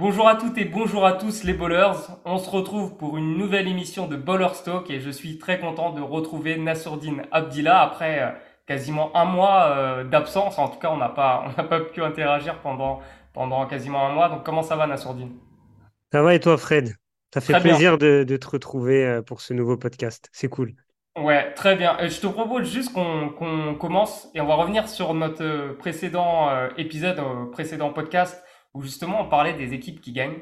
Bonjour à toutes et bonjour à tous les bowlers. On se retrouve pour une nouvelle émission de Bowler Stock et je suis très content de retrouver Nassourdine Abdillah après euh, quasiment un mois euh, d'absence. En tout cas, on n'a pas, on n'a pas pu interagir pendant, pendant quasiment un mois. Donc, comment ça va, Nassourdine? Ça va et toi, Fred? Ça fait Très plaisir de, de te retrouver euh, pour ce nouveau podcast. C'est cool. Ouais, très bien. Je te propose juste qu'on commence et on va revenir sur notre précédent épisode, précédent podcast où justement on parlait des équipes qui gagnent.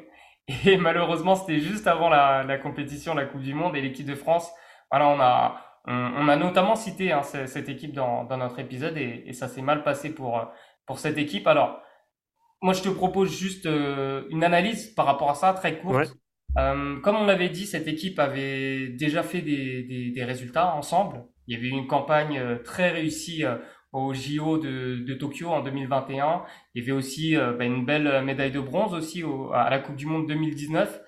Et malheureusement, c'était juste avant la, la compétition, la Coupe du Monde et l'équipe de France. Voilà, on a, on, on a notamment cité hein, ce- cette équipe dans, dans notre épisode et, et ça s'est mal passé pour, pour cette équipe. Alors, moi, je te propose juste euh, une analyse par rapport à ça, très Ouais, courte. Euh, comme on l'avait dit, cette équipe avait déjà fait des, des, des résultats ensemble. Il y avait eu une campagne euh, très réussie euh, au JO de, de Tokyo en 2021. Il y avait aussi euh, bah, une belle médaille de bronze aussi au- à la Coupe du Monde 2019.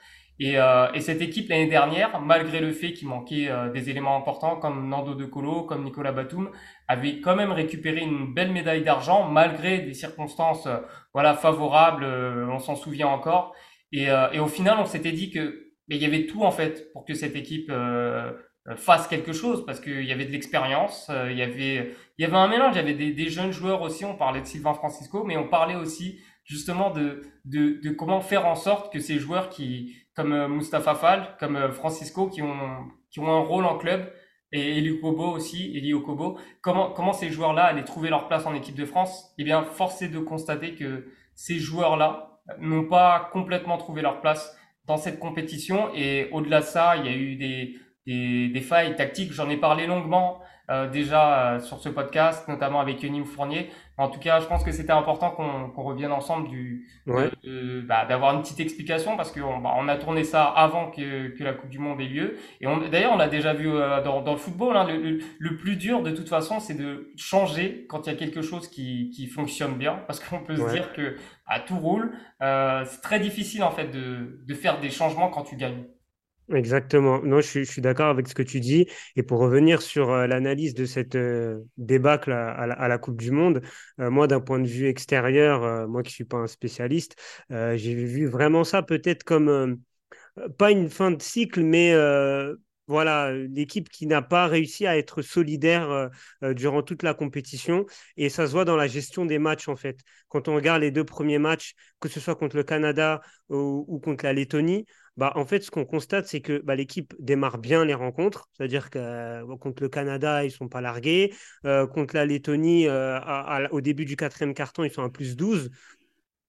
Et, euh, et cette équipe l'année dernière, malgré le fait qu'il manquait euh, des éléments importants comme Nando De Colo, comme Nicolas Batum, avait quand même récupéré une belle médaille d'argent malgré des circonstances euh, voilà favorables. euh, on s'en souvient encore. Et, euh, et au final, on s'était dit que mais il y avait tout en fait pour que cette équipe euh, euh, fasse quelque chose parce qu'il y avait de l'expérience, euh, il y avait il y avait un mélange, il y avait des, des jeunes joueurs aussi. On parlait de Sylvain Francisco, mais on parlait aussi justement de de, de comment faire en sorte que ces joueurs qui comme euh, Mustapha Fall, comme euh, Francisco, qui ont qui ont un rôle en club et Eli Kobo aussi, Eli Okobo, comment comment ces joueurs-là allaient trouver leur place en équipe de France? Eh bien, force est de constater que ces joueurs-là n'ont pas complètement trouvé leur place dans cette compétition. Et au-delà de ça, il y a eu des, des, des failles tactiques. J'en ai parlé longuement euh, déjà euh, sur ce podcast, notamment avec Yonim Fournier. En tout cas, je pense que c'était important qu'on qu'on revienne ensemble du, ouais, de- bah, d'avoir une petite explication parce qu'on bah, on a tourné ça avant que, que la Coupe du Monde ait lieu. Et d'ailleurs, on l'a déjà vu euh, dans, dans le football. Hein, le, le, le plus dur, de toute façon, c'est de changer quand il y a quelque chose qui, qui fonctionne bien, parce qu'on peut se dire que à tout roule. Euh, c'est très difficile en fait de, de faire des changements quand tu gagnes. Exactement. Non, je suis, d'accord avec ce que tu dis. Et pour revenir sur euh, l'analyse de cette euh, débâcle à, la, Coupe du Monde, euh, moi, d'un point de vue extérieur, euh, moi qui suis pas un spécialiste, j'ai vu vraiment ça peut-être comme pas une fin de cycle, mais voilà, l'équipe qui n'a pas réussi à être solidaire durant toute la compétition. Et ça se voit dans la gestion des matchs, en fait. Quand on regarde les deux premiers matchs, que ce soit contre le Canada ou contre la Lettonie, bah, en fait, ce qu'on constate, c'est que bah, l'équipe démarre bien les rencontres. C'est-à-dire que euh, contre le Canada, ils ne sont pas largués. Euh, contre la Lettonie, euh, au début du quatrième carton, ils sont à plus 12.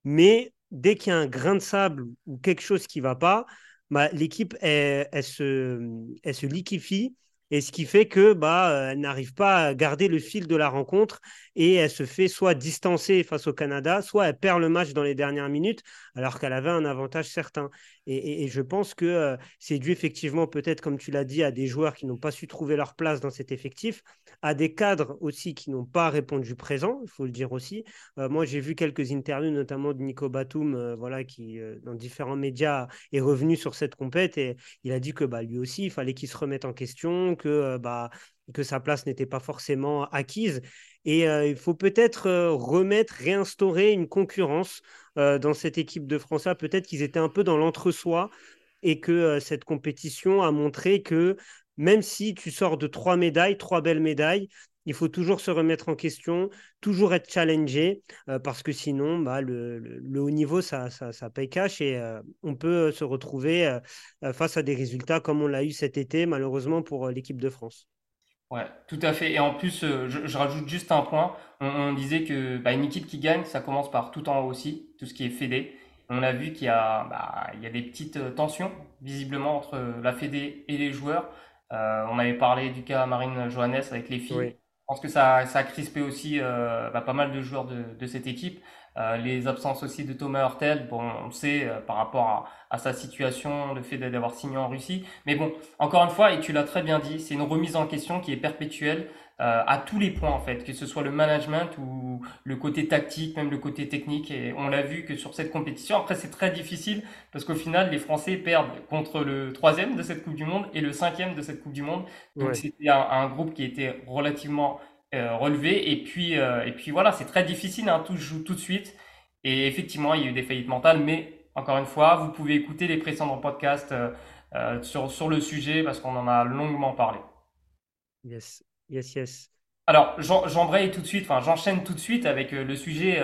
Mais dès qu'il y a un grain de sable ou quelque chose qui ne va pas, bah, l'équipe, elle, se, elle se liquéfie. Et ce qui fait que bah, elle n'arrive pas à garder le fil de la rencontre et elle se fait soit distancer face au Canada, soit elle perd le match dans les dernières minutes alors qu'elle avait un avantage certain. Et, je pense que euh, c'est dû effectivement peut-être, comme tu l'as dit, à des joueurs qui n'ont pas su trouver leur place dans cet effectif, à des cadres aussi qui n'ont pas répondu présent, il faut le dire aussi, euh, moi, j'ai vu quelques interviews, notamment de Nico Batum, euh, voilà, qui, dans différents médias, est revenu sur cette compète et il a dit que bah, lui aussi, il fallait qu'il se remette en question, que, bah, que sa place n'était pas forcément acquise. Et euh, il faut peut-être euh, remettre, réinstaurer une concurrence euh, dans cette équipe de France. Peut-être qu'ils étaient un peu dans l'entre-soi et que cette compétition a montré que même si tu sors de trois médailles, trois belles médailles, il faut toujours se remettre en question, toujours être challengé, parce que sinon, bah, le, haut niveau, ça, paye cash et on peut se retrouver face à des résultats comme on l'a eu cet été, malheureusement pour l'équipe de France. Ouais, tout à fait. Et en plus, euh, je, je rajoute juste un point. On, on disait que bah, une équipe qui gagne, ça commence par tout en haut aussi, tout ce qui est fédé. On a vu qu'il y a, bah, il y a des petites euh, tensions visiblement entre la fédé et les joueurs. Euh, on avait parlé du cas Marine Johannes avec les filles. Oui, Je pense que ça, ça a crispé aussi euh, bah, pas mal de joueurs de, de cette équipe. Euh, les absences aussi de Thomas Hurtel, bon, on le sait euh, par rapport à, à sa situation, le fait d'avoir signé en Russie. Mais bon, encore une fois, et tu l'as très bien dit, c'est une remise en question qui est perpétuelle euh, à tous les points en fait, que ce soit le management ou le côté tactique, même le côté technique. Et on l'a vu que sur cette compétition, après c'est très difficile parce qu'au final les Français perdent contre le troisième de cette Coupe du Monde et le cinquième de cette Coupe du Monde. Donc ouais. c'était un, un groupe qui était relativement euh, relevé. Et puis euh, et puis voilà, c'est très difficile, hein, tout se joue tout de suite. Et effectivement, il y a eu des faillites mentales, mais encore une fois, vous pouvez écouter les précédents podcasts sur, sur le sujet parce qu'on en a longuement parlé. Yes, yes, yes. Alors, j'embraye tout de suite, enfin, j'enchaîne tout de suite avec le sujet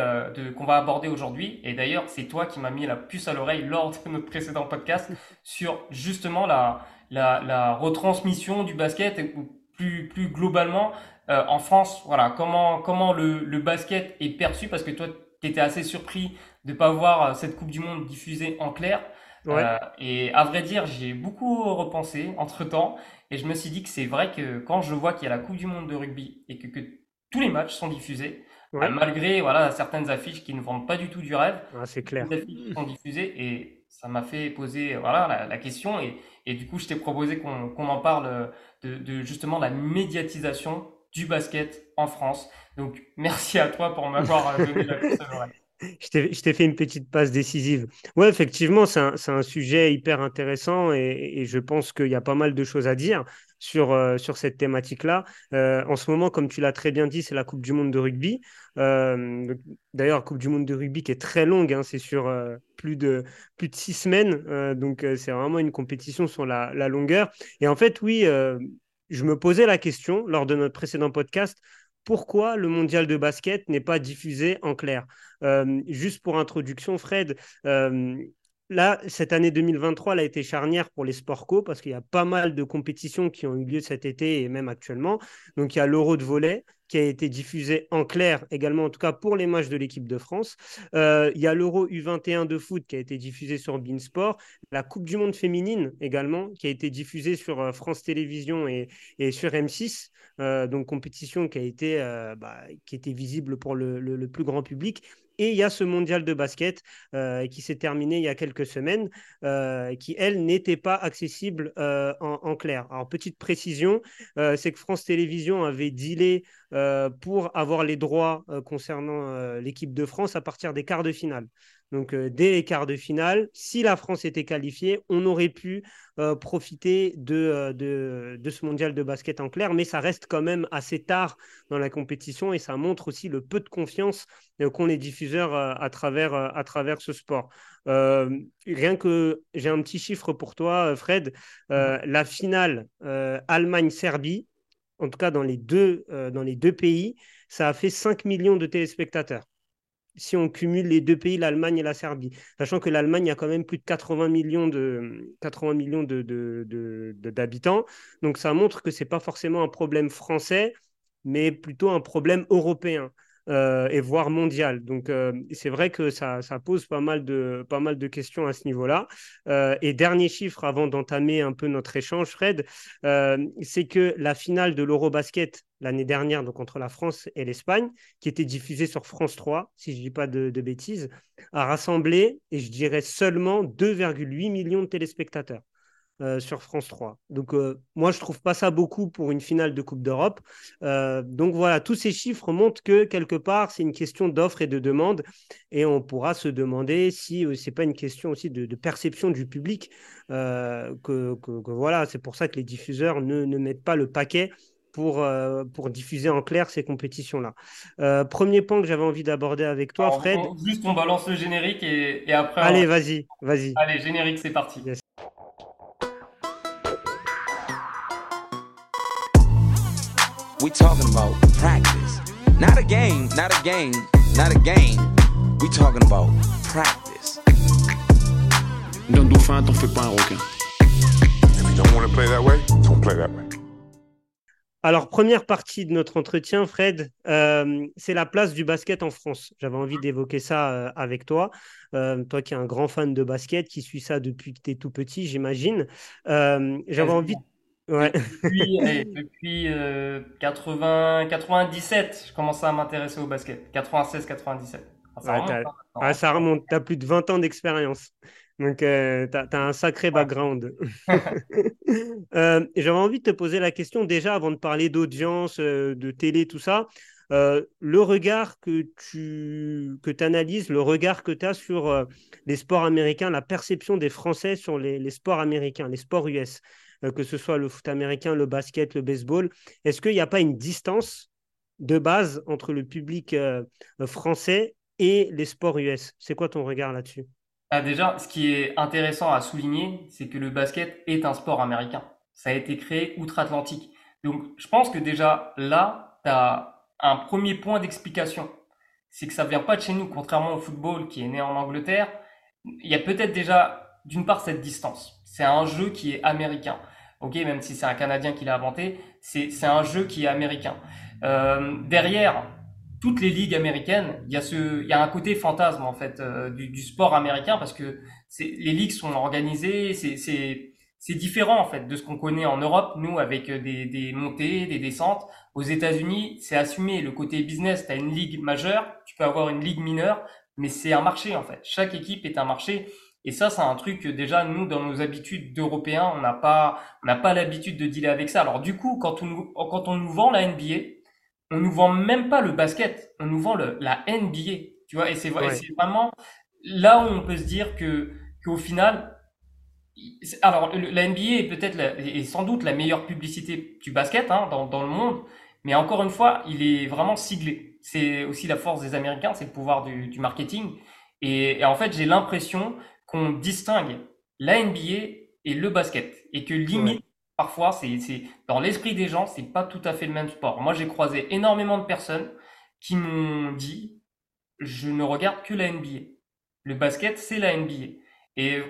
qu'on va aborder aujourd'hui. Et d'ailleurs, c'est toi qui m'as mis la puce à l'oreille lors de notre précédent podcast sur justement la, la, la retransmission du basket, ou plus, plus globalement, euh, en France, voilà, comment, comment le, le, basket est perçu? Parce que toi, tu étais assez surpris de ne pas voir euh, cette Coupe du Monde diffusée en clair. Euh, et à vrai dire, j'ai beaucoup repensé entre temps. Et je me suis dit que c'est vrai que quand je vois qu'il y a la Coupe du Monde de rugby et que, que tous les matchs sont diffusés, malgré voilà, certaines affiches qui ne vendent pas du tout du rêve, ah, c'est clair. Les affiches sont diffusées et ça m'a fait poser voilà, la, la question. Et, et, du coup, je t'ai proposé qu'on qu'on en parle de, de justement la médiatisation du basket en France. Donc, merci à toi pour m'avoir euh, donné la course à Je t'ai fait une petite passe décisive. Ouais, effectivement, c'est un, un, sujet hyper intéressant et, je pense qu'il y a pas mal de choses à dire sur, euh, sur cette thématique-là. Euh, en ce moment, comme tu l'as très bien dit, c'est la Coupe du Monde de rugby. D'ailleurs, Coupe du Monde de rugby qui est très longue, hein, c'est sur plus, de, plus de six semaines. donc, c'est vraiment une compétition sur la, la, longueur. Et en fait, oui, je me posais la question lors de notre précédent podcast, pourquoi le mondial de basket n'est pas diffusé en clair? Euh, Juste pour introduction, Fred, euh, là, cette année 2023, elle a été charnière pour les sports co parce qu'il y a pas mal de compétitions qui ont eu lieu cet été et même actuellement. Donc, il y a l'Euro de volet qui a été diffusé en clair également, en tout cas pour les matchs de l'équipe de France. Euh, il y a l'Euro U21 de foot qui a été diffusé sur Beansport. La Coupe du Monde féminine également qui a été diffusée sur euh, France Télévisions et, et sur M6. Euh, donc compétition qui a été, bah, qui était visible pour le plus grand public. Et il y a ce mondial de basket euh, qui s'est terminé il y a quelques semaines, euh, qui, elle, n'était pas accessible euh, en, en, clair. Alors, petite précision, c'est que France Télévisions avait dealé pour avoir les droits concernant l'équipe de France à partir des quarts de finale. Donc, euh, dès les quarts de finale, si la France était qualifiée, on aurait pu euh, profiter de, euh, de, de, ce mondial de basket en clair, mais ça reste quand même assez tard dans la compétition et ça montre aussi le peu de confiance qu'ont les diffuseurs à, travers, à travers ce sport. rien que j'ai un petit chiffre pour toi, Fred. Mm-hmm. La finale Allemagne-Serbie, en tout cas dans les, deux, dans les deux pays, ça a fait 5 millions de téléspectateurs si on cumule les deux pays, l'Allemagne et la Serbie. Sachant que l'Allemagne a quand même plus de 80 millions de 80 millions de, d'habitants. Donc ça montre que ce n'est pas forcément un problème français, mais plutôt un problème européen. Euh, et voire mondial. Donc euh, c'est vrai que ça, ça, pose pas mal de, pas mal de questions à ce niveau-là. Euh, et dernier chiffre avant d'entamer un peu notre échange, Fred, c'est que la finale de l'Eurobasket l'année dernière, donc entre la France et l'Espagne, qui était diffusée sur France 3, si je ne dis pas de, de bêtises, a rassemblé, et je dirais seulement 2,8 millions de téléspectateurs. Euh, sur France 3. Donc euh, moi, je trouve pas ça beaucoup pour une finale de Coupe d'Europe. Euh, donc voilà, tous ces chiffres montrent que quelque part, c'est une question d'offre et de demande. Et on pourra se demander si c'est pas une question aussi de, perception du public. Que, que, voilà, c'est pour ça que les diffuseurs ne, ne mettent pas le paquet pour, pour diffuser en clair ces compétitions-là. premier point que j'avais envie d'aborder avec toi, Fred. juste, on balance le générique et, et après. Allez, vas-y, vas-y. Allez, générique, c'est parti. We talking about? Practice. Not a game, not a game, not a game. We talking about practice. D'un dauphin, t'en fais pas un requin. If you don't want to play that way, don't play that way. Alors, première partie de notre entretien, Fred, euh, c'est la place du basket en France. J'avais envie d'évoquer ça euh, avec toi. Euh, toi qui es un grand fan de basket, qui suis ça depuis que tu es tout petit, j'imagine. Euh, J'avais envie. Ouais. Depuis, depuis euh, 80, 97, je commençais à m'intéresser au basket. 96, 97. ça, remonte, hein, ah, ça remonte. Tu as plus de 20 ans d'expérience. Donc, euh, tu as, un sacré background. euh, J'avais envie de te poser la question déjà avant de parler d'audience, euh, de télé, tout ça. Euh, le regard que tu que analyses, le regard que tu as sur les sports américains, la perception des Français sur les, les sports américains, les sports US. Euh, que ce soit le foot américain, le basket, le baseball. Est-ce qu'il n'y a pas une distance de base entre le public euh, français et les sports US C'est quoi ton regard là-dessus? Ah, déjà, ce qui est intéressant à souligner, c'est que le basket est un sport américain. Ça a été créé outre-Atlantique. Donc, je pense que déjà là, tu as un premier point d'explication. C'est que ça vient pas de chez nous, contrairement au football qui est né en Angleterre. Il y a peut-être déjà, d'une part, cette distance. C'est un jeu qui est américain. Ok, même si c'est un Canadien qui l'a inventé, c'est un jeu qui est américain. Euh, derrière, toutes les ligues américaines, il y a ce, il y a un côté fantasme en fait euh, du, du, sport américain parce que les ligues sont organisées, c'est c'est différent en fait de ce qu'on connaît en Europe, nous avec des, des montées, des descentes. Aux États-Unis, c'est assumé le côté business. Tu as une ligue majeure, tu peux avoir une ligue mineure, mais c'est un marché en fait. Chaque équipe est un marché. Et ça, c'est un truc que déjà nous, dans nos habitudes d'Européens, on n'a pas, on n'a pas l'habitude de dealer avec ça. Alors du coup, quand on, quand on nous vend la NBA, on nous vend même pas le basket, on nous vend le, la NBA, tu vois, et c'est vraiment là où on peut se dire que qu'au final, alors la NBA est peut-être est sans doute la meilleure publicité du basket hein, dans, dans le monde, mais encore une fois, il est vraiment siglé. C'est aussi la force des Américains, c'est le pouvoir du, du marketing. Et, en fait, j'ai l'impression qu'on distingue la NBA et le basket, et que limite parfois, c'est, c'est dans l'esprit des gens, c'est pas tout à fait le même sport. Moi, j'ai croisé énormément de personnes qui m'ont dit, je ne regarde que la NBA. Le basket, c'est la NBA. Et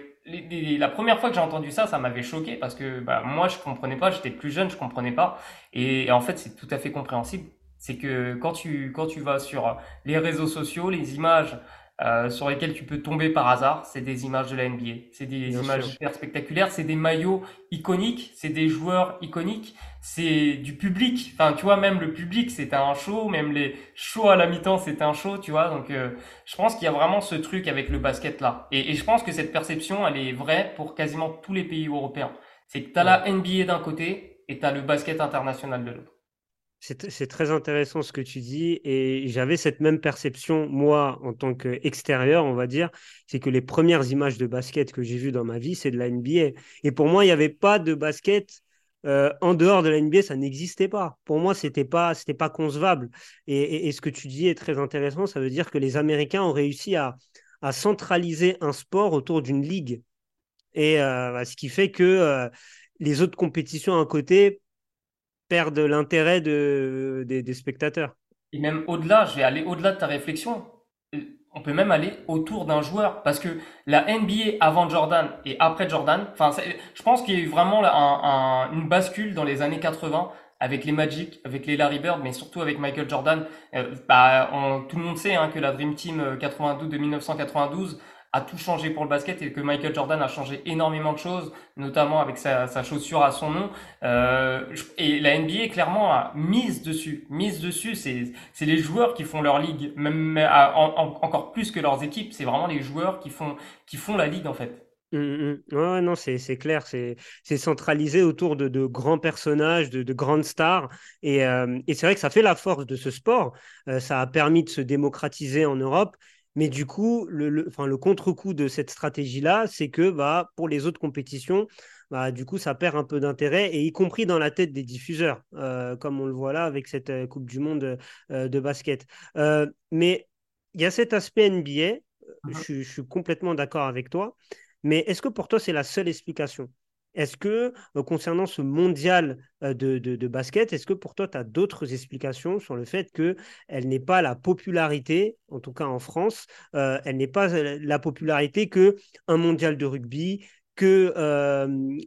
la première fois que j'ai entendu ça, ça m'avait choqué parce que bah, moi, je comprenais pas. J'étais plus jeune, je comprenais pas. Et, en fait, c'est tout à fait compréhensible. C'est que quand tu quand tu vas sur les réseaux sociaux, les images euh, sur lesquels tu peux tomber par hasard. C'est des images de la NBA. C'est des images super spectaculaires. C'est des maillots iconiques. C'est des joueurs iconiques. C'est du public. Enfin, tu vois, même le public, c'était un show. Même les shows à la mi-temps, c'était un show, tu vois. Donc, euh, je pense qu'il y a vraiment ce truc avec le basket là. Et, et, je pense que cette perception, elle est vraie pour quasiment tous les pays européens. C'est que tu as la NBA d'un côté et tu as le basket international de l'autre. C'est très intéressant ce que tu dis et j'avais cette même perception, moi, en tant qu'extérieur, on va dire, c'est que les premières images de basket que j'ai vues dans ma vie, c'est de la NBA. Et pour moi, il n'y avait pas de basket euh, en dehors de la NBA, ça n'existait pas. Pour moi, c'était pas, c'était pas concevable. Et, ce que tu dis est très intéressant. Ça veut dire que les Américains ont réussi à, centraliser un sport autour d'une ligue. Et euh, ce qui fait que euh, les autres compétitions à côté perdent l'intérêt de, des, spectateurs. Et même au-delà, je vais aller au-delà de ta réflexion. On peut même aller autour d'un joueur parce que la NBA avant Jordan et après Jordan, je pense qu'il y a eu vraiment un, une bascule dans les années 80 avec les Magic, avec les Larry Bird, mais surtout avec Michael Jordan. Euh, bah, tout le monde sait hein, que la Dream Team 92 euh, de 1992 a tout changé pour le basket et que Michael Jordan a changé énormément de choses, notamment avec sa, chaussure à son nom. Euh, et la NBA clairement a mise dessus, mise dessus. C'est c'est les joueurs qui font leur ligue, même encore plus que leurs équipes. C'est vraiment les joueurs qui font qui font la ligue en fait. Mmh, mmh. Ouais, non, c'est, clair, c'est centralisé autour de, de grands personnages, de, de grandes stars. Et, euh, et c'est vrai que ça fait la force de ce sport. Euh, ça a permis de se démocratiser en Europe. Mais du coup, le, le, enfin, le contre-coup de cette stratégie-là, c'est que bah, pour les autres compétitions, bah, du coup, ça perd un peu d'intérêt, et y compris dans la tête des diffuseurs, euh, comme on le voit là avec cette euh, Coupe du Monde euh, de basket. mais il y a cet aspect NBA, je, je suis complètement d'accord avec toi, mais est-ce que pour toi, c'est la seule explication? Est-ce que, euh, concernant ce mondial euh, de, basket, est-ce que pour toi, tu as d'autres explications sur le fait qu'elle n'est pas la popularité, en tout cas en France, euh, elle n'est pas la popularité que un mondial de rugby, que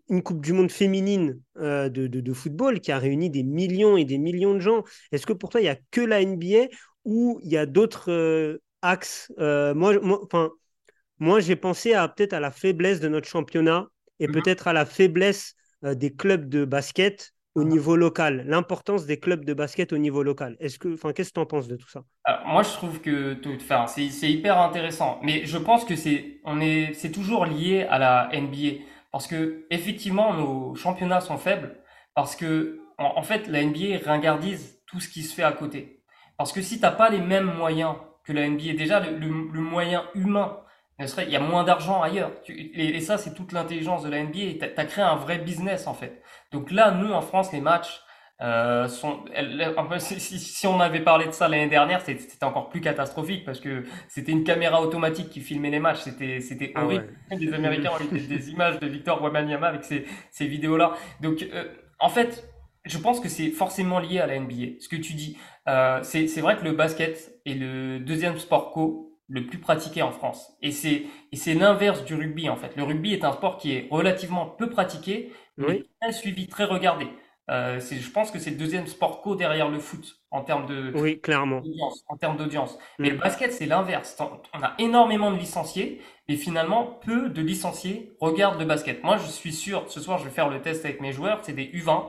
une Coupe du Monde féminine de, football qui a réuni des millions et des millions de gens? Est-ce que pour toi, il n'y a que la NBA ou il y a d'autres axes Moi, j'ai pensé peut-être à la faiblesse de notre championnat et mhm. peut-être à la faiblesse euh, des clubs de basket au mhm. niveau local, l'importance des clubs de basket au niveau local. Est-ce que, enfin, qu'est-ce que tu en penses de tout ça? Moi, je trouve que enfin, c'est hyper intéressant, mais je pense que c'est on est c'est toujours lié à la NBA parce que effectivement nos championnats sont faibles parce que en, fait la NBA ringardise tout ce qui se fait à côté. Parce que si t'as pas les mêmes moyens que la NBA, déjà le, le moyen humain il y a moins d'argent ailleurs. Et, ça, c'est toute l'intelligence de la NBA. Tu as, créé un vrai business, en fait. Donc là, nous, en France, les matchs, Euh, son, elle, si, on avait parlé de ça l'année dernière, c'était encore plus catastrophique parce que c'était une caméra automatique qui filmait les matchs. C'était c'était ah horrible. Les Américains ont eu des, images de Victor Wembanyama avec ces, ces vidéos-là. Donc, euh, en fait, je pense que c'est forcément lié à la NBA. Ce que tu dis, euh, c'est vrai que le basket est le deuxième sport co le plus pratiqué en France. Et c'est et c'est l'inverse du rugby en fait. Le rugby est un sport qui est relativement peu pratiqué, mais très suivi, très regardé. Euh, je pense que c'est le deuxième sport co derrière le foot en termes de oui clairement en termes d'audience. Mais mm. le basket c'est l'inverse. On a énormément de licenciés, mais finalement peu de licenciés regardent le basket. Moi je suis sûr, ce soir je vais faire le test avec mes joueurs, c'est des U20.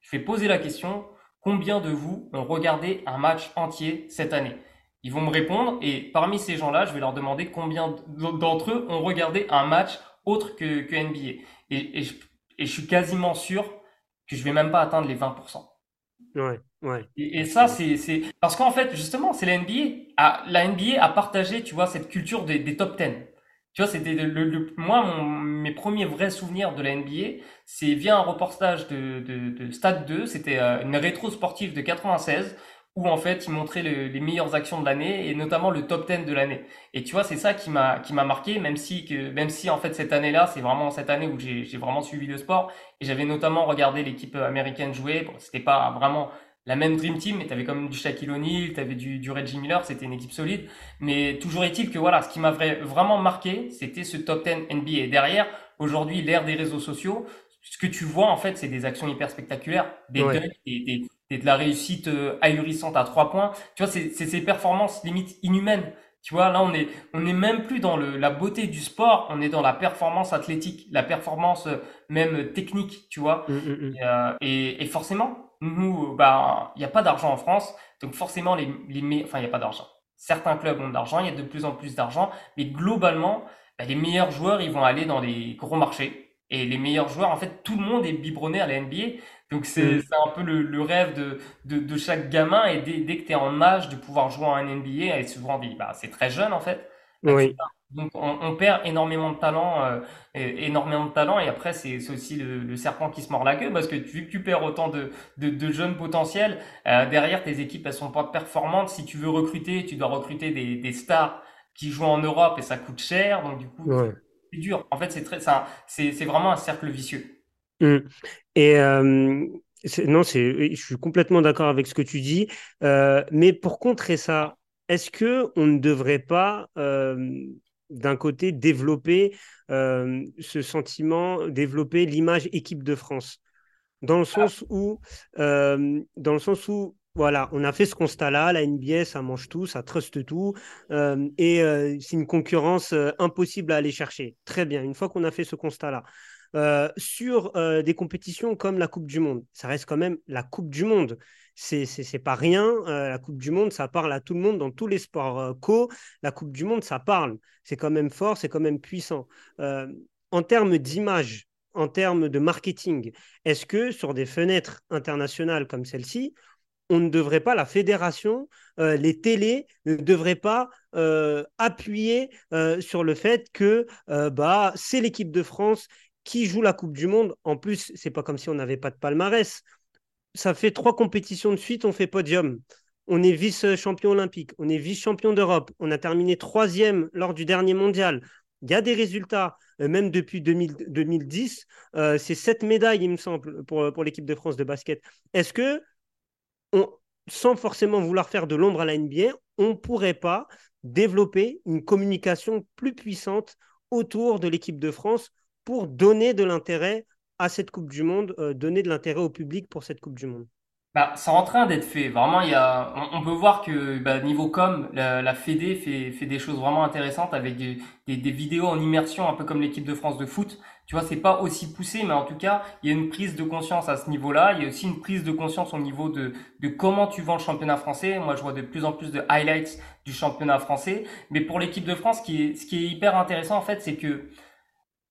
Je vais poser la question combien de vous ont regardé un match entier cette année? Ils vont me répondre et parmi ces gens-là, je vais leur demander combien d'entre eux ont regardé un match autre que, que NBA. Et, et, je, et je suis quasiment sûr que je vais même pas atteindre les 20%. Ouais, ouais. Et, ça, c'est, parce qu'en fait, justement, c'est la NBA. A, la NBA a partagé, tu vois, cette culture des, des top 10. Tu vois, c'était le, le, moi, mon, mes premiers vrais souvenirs de la NBA, c'est via un reportage de, de, de Stade 2. C'était euh, une rétro sportive de 96 où en fait il montrait les meilleures actions de l'année et notamment le top 10 de l'année. Et tu vois, c'est ça qui m'a qui m'a marqué, même si que même si en fait cette année-là, c'est vraiment cette année où j'ai j'ai vraiment suivi le sport et j'avais notamment regardé l'équipe américaine jouer. Bon, c'était pas vraiment la même Dream Team, mais t'avais comme du Shaquille O'Neal, t'avais du, du Reggie Miller, c'était une équipe solide. Mais toujours est-il que voilà, ce qui m'a vraiment marqué, c'était ce top 10 NBA. Et derrière, aujourd'hui, l'ère des réseaux sociaux, ce que tu vois en fait, c'est des actions hyper spectaculaires, des des, des, et de la réussite euh, ahurissante à trois points. Tu vois, c'est ces performances limite inhumaines. Tu vois, là, on est, on est même plus dans le, la beauté du sport, on est dans la performance athlétique, la performance euh, même technique, tu vois. Mmh, mmh, mmh. Euh, et, et, forcément, nous, bah, il n'y a pas d'argent en France, donc forcément, les, les enfin, il n'y a pas d'argent. Certains clubs ont de l'argent, il y a de plus en plus d'argent, mais globalement, bah, les meilleurs joueurs, ils vont aller dans les gros marchés. Et les meilleurs joueurs, en fait, tout le monde est biberonné à la NBA. Donc c'est mm. un peu le, le rêve de, de, de, chaque gamin et dès, dès que tu es en âge de pouvoir jouer en NBA, et souvent bah, c'est très jeune en fait. Oui. Donc on, on, perd énormément de talent, euh, énormément de talent et après c'est aussi le, le, serpent qui se mord la queue parce que vu que tu perds autant de, de, de jeunes potentiels, euh, derrière tes équipes elles sont pas performantes. Si tu veux recruter, tu dois recruter des, des stars qui jouent en Europe et ça coûte cher, donc du coup c'est dur. En fait c'est c'est vraiment un cercle vicieux. Mmh. Et euh, non, je suis complètement d'accord avec ce que tu dis. Euh, mais pour contrer ça, est-ce que on ne devrait pas, euh, d'un côté, développer ce sentiment, développer l'image équipe de France, dans le sens où, dans le sens où voilà, on a fait ce constat-là, la NBA, ça mange tout, ça truste tout, et c'est une concurrence impossible à aller chercher. Très bien, une fois qu'on a fait ce constat-là, euh, sur euh, des compétitions comme la Coupe du Monde. Ça reste quand même la Coupe du Monde. C'est, pas rien. Euh, la Coupe du Monde, ça parle à tout le monde dans tous les sports co. La Coupe du Monde, ça parle. C'est quand même fort, c'est quand même puissant. en termes d'image, en termes de marketing, est-ce que sur des fenêtres internationales comme celle-ci, on ne devrait pas, la fédération, les télés ne devraient pas appuyer sur le fait que bah, c'est l'équipe de France qui joue la Coupe du Monde. En plus, c'est pas comme si on n'avait pas de palmarès. Ça fait trois compétitions de suite, on fait podium. On est vice-champion olympique, on est vice-champion d'Europe, on a terminé troisième lors du dernier mondial. Il y a des résultats, euh, même depuis 2010. Euh, c'est sept médailles, il me semble, pour, pour l'équipe de France de basket. Est-ce que, sans forcément vouloir faire de l'ombre à la NBA, on ne pourrait pas développer une communication plus puissante autour de l'équipe de France pour donner de l'intérêt à cette Coupe du Monde, euh, donner de l'intérêt au public pour cette Coupe du Monde bah, c'est en train d'être fait. Vraiment, il y a, on, peut voir que bah, niveau com, la, la Fédé fait, des choses vraiment intéressantes avec des, vidéos en immersion, un peu comme l'équipe de France de foot. Tu vois, c'est pas aussi poussé, mais en tout cas, il y a une prise de conscience à ce niveau-là. Il y a aussi une prise de conscience au niveau de, de comment tu vends le championnat français. Moi, je vois de plus en plus de highlights du championnat français. Mais pour l'équipe de France, ce qui est, ce qui est hyper intéressant, en fait, c'est que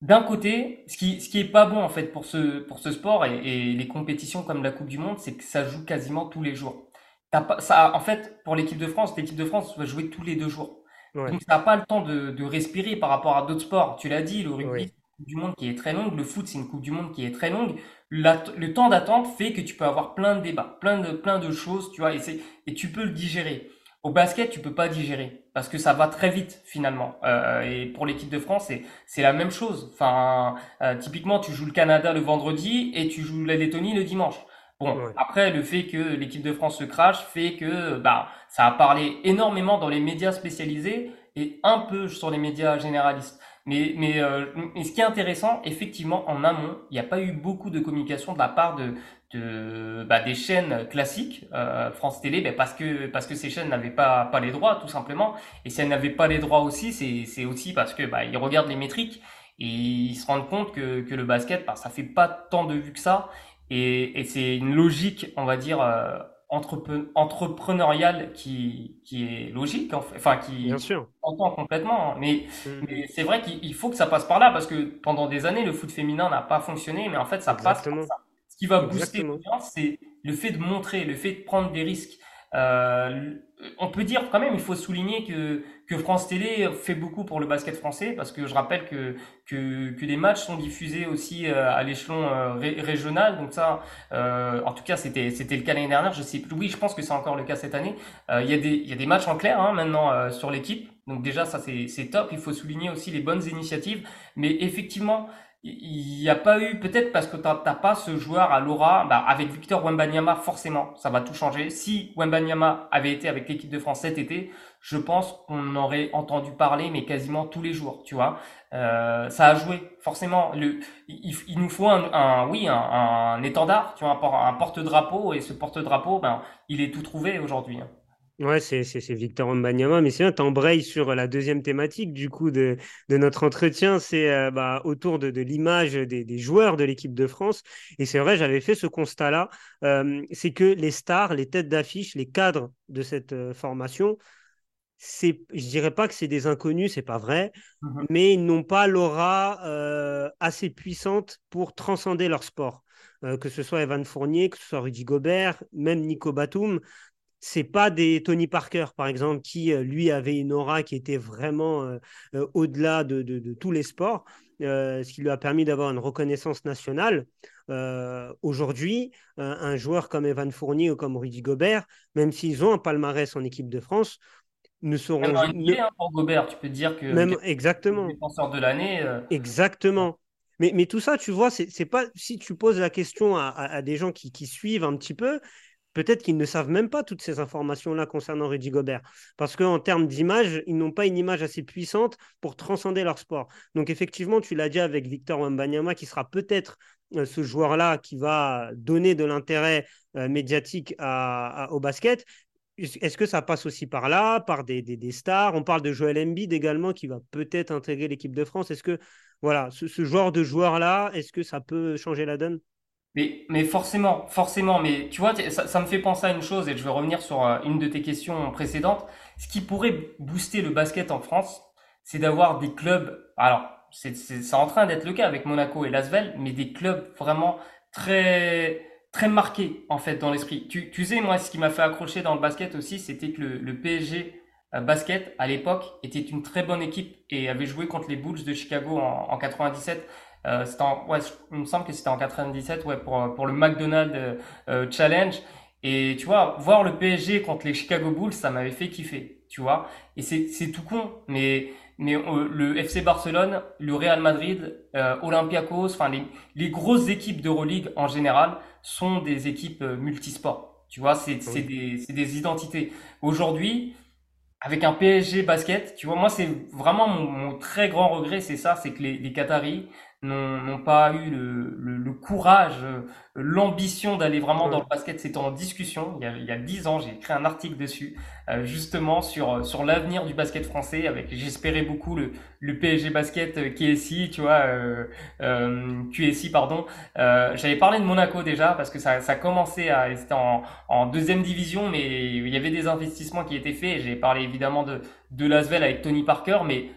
d'un côté, ce qui, ce qui est pas bon en fait pour ce, pour ce sport et, et les compétitions comme la Coupe du Monde, c'est que ça joue quasiment tous les jours. pas, ça, en fait, pour l'équipe de France, l'équipe de France va jouer tous les deux jours. Donc ça n'a pas le temps de, de respirer par rapport à d'autres sports. Tu l'as dit, le rugby, Coupe du Monde qui est très longue. Le foot, c'est une Coupe du Monde qui est très longue. le temps d'attente fait que tu peux avoir plein de débats, plein de, plein de choses, tu vois, et, et tu peux le digérer. Au basket, tu peux pas digérer parce que ça va très vite finalement. Euh, et pour l'équipe de France, c'est la même chose. Enfin, euh, typiquement, tu joues le Canada le vendredi et tu joues la Lettonie le dimanche. Bon, après, le fait que l'équipe de France se crache fait que bah ça a parlé énormément dans les médias spécialisés et un peu sur les médias généralistes. Mais, mais, euh, mais ce qui est intéressant, effectivement, en amont, il n'y a pas eu beaucoup de communication de la part de, de bah, des chaînes classiques, euh, France Télé, bah, parce que parce que ces chaînes n'avaient pas pas les droits, tout simplement. Et si elles n'avaient pas les droits aussi, c'est c'est aussi parce que bah, ils regardent les métriques et ils se rendent compte que que le basket, bah, ça fait pas tant de vues que ça. Et, et c'est une logique, on va dire. Euh, entrepreneurial qui, qui est logique, enfin qui Bien sûr. entend complètement. Hein. Mais, mm. mais c'est vrai qu'il faut que ça passe par là parce que pendant des années, le foot féminin n'a pas fonctionné, mais en fait, ça passe par ça. Ce qui va booster l'audience, c'est le fait de montrer, le fait de prendre des risques. Euh, on peut dire quand même, il faut souligner que, que France Télé fait beaucoup pour le basket français parce que je rappelle que, que, que des matchs sont diffusés aussi euh, à l'échelon euh, régional. Donc ça, euh, en tout cas, c'était c'était le cas l'année dernière. Je sais plus. Oui, je pense que c'est encore le cas cette année. Il y a des y a des matchs en clair hein, maintenant sur l'équipe. Donc déjà ça c'est c'est top. Il faut souligner aussi les bonnes initiatives. Mais effectivement, il n'y a pas eu, peut-être parce que tu n'as pas ce joueur à l'aura, bah, avec Victor Wembanyama, forcément, ça va tout changer. Si Wembanyama avait été avec l'équipe de France cet été, je pense qu'on aurait entendu parler, mais quasiment tous les jours, tu vois. Euh, ça a joué, forcément. Le, il, nous faut un, un oui, un, un, étendard, tu vois, un, un porte-drapeau, et ce porte-drapeau, ben, il est tout trouvé aujourd'hui. Ouais, c'est Victor Mbanyama, mais c'est bien, t'embrayes sur la deuxième thématique du coup de, de notre entretien, c'est euh, bah, autour de, de l'image des, des, joueurs de l'équipe de France. Et c'est vrai, j'avais fait ce constat-là, euh, c'est que les stars, les têtes d'affiche, les cadres de cette euh, formation, c'est, je dirais pas que c'est des inconnus, c'est pas vrai, mmh mais ils n'ont pas l'aura assez puissante pour transcender leur sport. que ce soit Evan Fournier, que ce soit Rudy Gobert, même Nico Batum, c'est pas des Tony Parker, par exemple, qui, euh, lui, avait une aura qui était vraiment euh, euh, au-delà de, tous les sports, ce qui lui a permis d'avoir une reconnaissance nationale. Aujourd'hui, un joueur comme Evan Fournier ou comme Rudy Gobert, même s'ils ont un palmarès en équipe de France, ne seront même un pour Gobert, tu peux dire que même exactement défenseur de l'année. Exactement. Mais, mais, tout ça, tu vois, c'est pas si tu poses la question à, des gens qui, qui, suivent un petit peu, peut-être qu'ils ne savent même pas toutes ces informations-là concernant Rudy Gobert. Parce qu'en termes d'image, ils n'ont pas une image assez puissante pour transcender leur sport. Donc effectivement, tu l'as dit avec Victor Wembanyama, qui sera peut-être euh, ce joueur-là qui va donner de l'intérêt euh, médiatique au basket. Est-ce que ça passe aussi par là, par des, stars? On parle de Joel Embiid également qui va peut-être intégrer l'équipe de France. Est-ce que voilà, ce, ce genre de joueur-là, est-ce que ça peut changer la donne? Mais, mais forcément, forcément, mais tu vois, ça, me fait penser à une chose, et je vais revenir sur euh, une de tes questions précédentes. Ce qui pourrait booster le basket en France, c'est d'avoir des clubs, alors, c'est, c'est, en train d'être le cas avec Monaco et Lasvel, mais des clubs vraiment très, très marqués, en fait, dans l'esprit. Tu, tu sais, moi, ce qui m'a fait accrocher dans le basket aussi, c'était que le, le PSG euh, basket, à l'époque, était une très bonne équipe et avait joué contre les Bulls de Chicago en, en 97. Euh, en, ouais, il me semble que c'était en 97, ouais, pour, pour le McDonald's euh, euh, Challenge. Et tu vois, voir le PSG contre les Chicago Bulls, ça m'avait fait kiffer, tu vois. Et c'est, c'est tout con, mais, mais le FC Barcelone, le Real Madrid, euh, Olympiakos, enfin les, les grosses équipes d'Euroleague en général sont des équipes multisports. Tu vois, c'est, c'est des, c'est des identités. Aujourd'hui, avec un PSG basket, tu vois, moi c'est vraiment mon, mon, très grand regret, c'est ça, c'est que les, les Qataris n'ont pas eu le, le, le courage, euh, l'ambition d'aller vraiment dans le basket. C'était en discussion il y a, il y a 10 ans, j'ai écrit un article dessus, euh, justement sur, sur l'avenir du basket français, avec j'espérais beaucoup le, le PSG basket euh, KSI, tu vois, euh, euh, QSI, pardon. J'avais parlé de Monaco déjà, parce que ça, ça commençait à, c'était en, en deuxième division, mais il y avait des investissements qui étaient faits. J'ai parlé évidemment de, de Lasvel avec Tony Parker, mais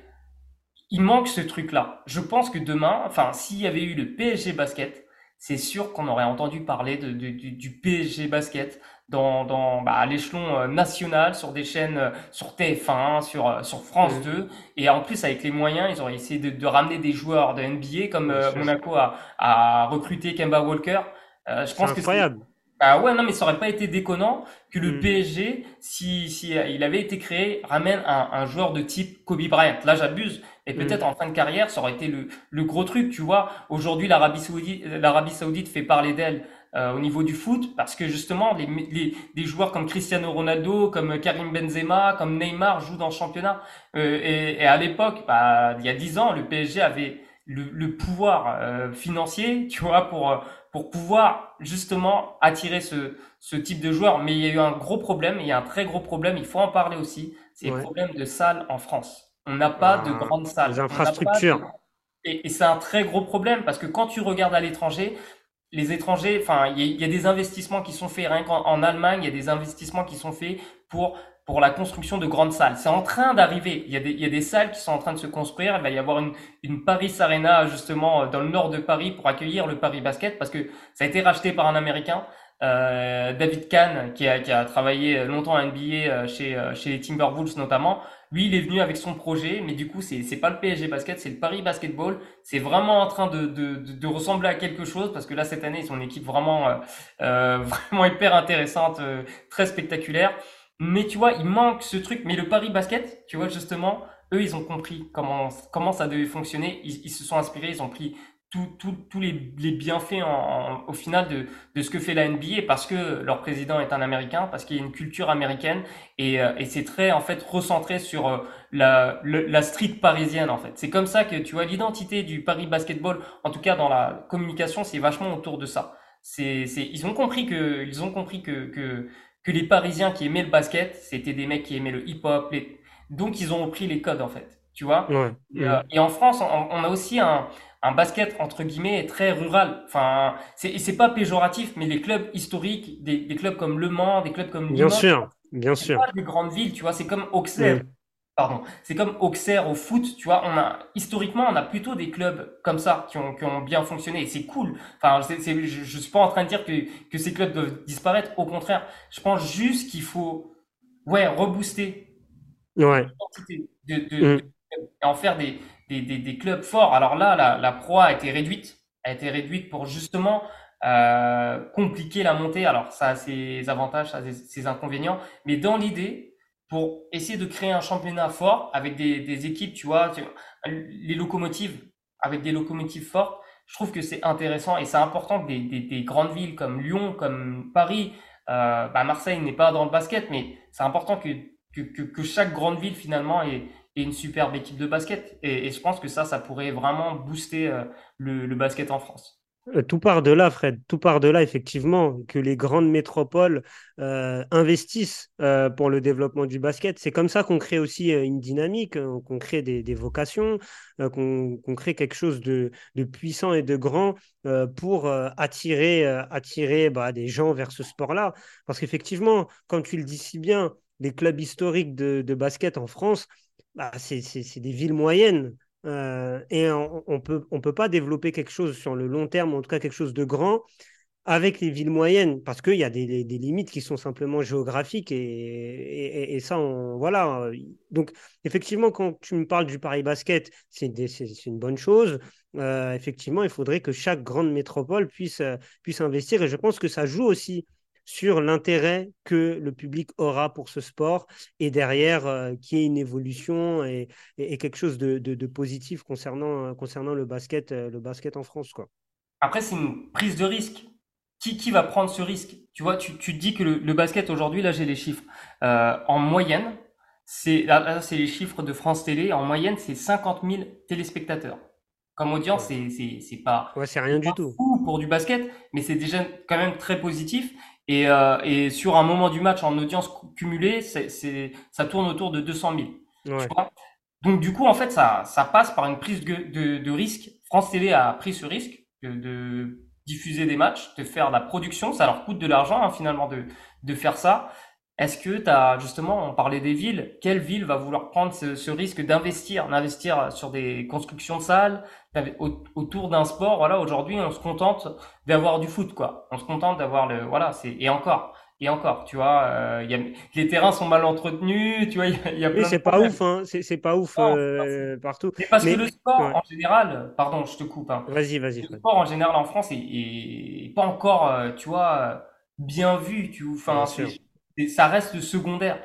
il manque ce truc-là. Je pense que demain, enfin, s'il y avait eu le PSG basket, c'est sûr qu'on aurait entendu parler de, du, du, PSG basket dans, dans bah, à l'échelon euh, national, sur des chaînes, euh, sur TF1, sur, euh, sur France 2. Et en plus, avec les moyens, ils ont essayé de, de ramener des joueurs de NBA, comme Monaco a, a recruté Kemba Walker. je pense que incroyable. Ah ouais, non, mais ça aurait pas été déconnant que le mm. PSG, si, si il avait été créé, ramène un, un joueur de type Kobe Bryant. Là, j'abuse. Et mm. peut-être en fin de carrière, ça aurait été le, le gros truc, tu vois. Aujourd'hui, l'Arabie Saoudite, l'Arabie Saoudite fait parler d'elle euh, au niveau du foot parce que justement, les, les, des joueurs comme Cristiano Ronaldo, comme Karim Benzema, comme Neymar jouent dans le championnat. Euh, et, et, à l'époque, bah, il y a dix ans, le PSG avait le, le pouvoir euh, financier, tu vois, pour pour pouvoir justement attirer ce, ce type de joueurs. Mais il y a eu un gros problème, il y a un très gros problème, il faut en parler aussi, c'est le problème de salles en France. On n'a pas de ah, grandes salles. Les infrastructures. Et, et c'est un très gros problème parce que quand tu regardes à l'étranger, les étrangers, enfin, il y, a des investissements qui sont faits rien qu'en Allemagne, il y a des investissements qui sont faits pour pour la construction de grandes salles. C'est en train d'arriver. Il y, a des, il y a des salles qui sont en train de se construire. Il va y avoir une, une Paris Arena justement euh, dans le nord de Paris pour accueillir le Paris Basket parce que ça a été racheté par un Américain. Euh, David Kahn, qui a, qui a travaillé longtemps à NBA euh, chez, euh, chez les Timberwolves notamment, lui, il est venu avec son projet, mais du coup, c'est c'est pas le PSG Basket, c'est le Paris Basketball. C'est vraiment en train de, de, de, ressembler à quelque chose parce que là, cette année, ils sont une équipe vraiment, euh, vraiment hyper intéressante, très spectaculaire. Mais tu vois, il manque ce truc. Mais le Paris Basket, tu vois, justement, eux, ils ont compris comment, comment ça devait fonctionner. Ils, ils se sont inspirés, ils ont pris tous les, les, bienfaits en, au final de, de, ce que fait la NBA parce que leur président est un Américain, parce qu'il y a une culture américaine et, euh, et c'est très en fait recentré sur euh, la, la street parisienne en fait. C'est comme ça que tu vois l'identité du Paris Basketball, en tout cas dans la communication, c'est vachement autour de ça. C'est, ils ont compris que, ils ont compris que, que, que les Parisiens qui aimaient le basket, c'était des mecs qui aimaient le hip-hop, donc ils ont repris les codes en fait, tu vois? Ouais, et, euh, et, en France, on, on a aussi un, un basket entre guillemets est très rural. Enfin, c'est c'est pas péjoratif, mais les clubs historiques, des, des, clubs comme Le Mans, des clubs comme bien sûr, bien sûr, pas des grandes villes, tu vois, c'est comme Auxerre. Pardon, c'est comme Auxerre au foot, tu vois, on a historiquement on a plutôt des clubs comme ça qui ont qui ont bien fonctionné et c'est cool. Enfin, je, je suis pas en train de dire que que ces clubs doivent disparaître, au contraire, je pense juste qu'il faut ouais rebooster ouais. de, de, mm. en faire des des, des, des, clubs forts. Alors là, la, la proie a été réduite, a été réduite pour justement euh, compliquer la montée. Alors ça a ses avantages, ça a ses inconvénients, mais dans l'idée, pour essayer de créer un championnat fort avec des, des équipes, tu vois, les locomotives, avec des locomotives fortes, je trouve que c'est intéressant et c'est important que des, des, des, grandes villes comme Lyon, comme Paris, euh, bah Marseille n'est pas dans le basket, mais c'est important que, que, que, chaque grande ville finalement ait, et une superbe équipe de basket. Et, je pense que ça, ça pourrait vraiment booster euh, le, basket en France. Euh, tout part de là, Fred. Tout part de là, effectivement, que les grandes métropoles euh, investissent pour le développement du basket. C'est comme ça qu'on crée aussi une dynamique, qu'on crée des, vocations, qu'on qu crée quelque chose de, puissant et de grand pour attirer, attirer bah, des gens vers ce sport-là. Parce qu'effectivement, comme tu le dis si bien, les clubs historiques de basket en France, bah, c'est des villes moyennes. Euh, et on ne peut, on peut pas développer quelque chose sur le long terme, en tout cas quelque chose de grand, avec les villes moyennes, parce qu'il y a des, des, limites qui sont simplement géographiques. Et, et, ça, voilà. Donc, effectivement, quand tu me parles du Paris Basket, c'est une bonne chose. Euh, effectivement, il faudrait que chaque grande métropole puisse, puisse investir. Et je pense que ça joue aussi sur l'intérêt que le public aura pour ce sport et derrière euh, qu'il y ait une évolution et, et, quelque chose de, de, de, positif concernant, concernant le, basket, euh, le basket en France. Quoi. Après, c'est une prise de risque. Qui, qui va prendre ce risque? Tu vois, tu, tu dis que le, le basket aujourd'hui, là j'ai les chiffres, euh, en moyenne, c'est là, c'est les chiffres de France Télé, en moyenne c'est 50 000 téléspectateurs comme audience, c'est c'est c'est pas ouais, c'est rien du tout pour du basket, mais c'est déjà quand même très positif. Et, euh, et sur un moment du match en audience cumulée, c'est, c'est, ça tourne autour de 200 000. Ouais. Tu vois? Donc du coup, en fait, ça, ça passe par une prise de, de, de risque. France Télé a pris ce risque de, de, diffuser des matchs, de faire de la production. Ça leur coûte de l'argent hein, finalement de, de faire ça. Est-ce que tu as justement, on parlait des villes, quelle ville va vouloir prendre ce, ce risque d'investir, d'investir sur des constructions de salles, autour d'un sport? Voilà, aujourd'hui, on se contente d'avoir du foot, quoi. On se contente d'avoir le, voilà, c'est et encore, Et encore, tu vois, euh, y a, les terrains sont mal entretenus, tu vois, il y y a plein de c'est pas ouf, hein. C'est c'est pas ouf pas fou. euh, partout. Mais parce que le sport, ouais. en général, pardon, je te coupe, hein, Vas-y, vas-y, le sport en général en France est, est pas encore, euh, tu vois, euh, bien vu, tu vois, enfin, C'est- ça reste secondaire.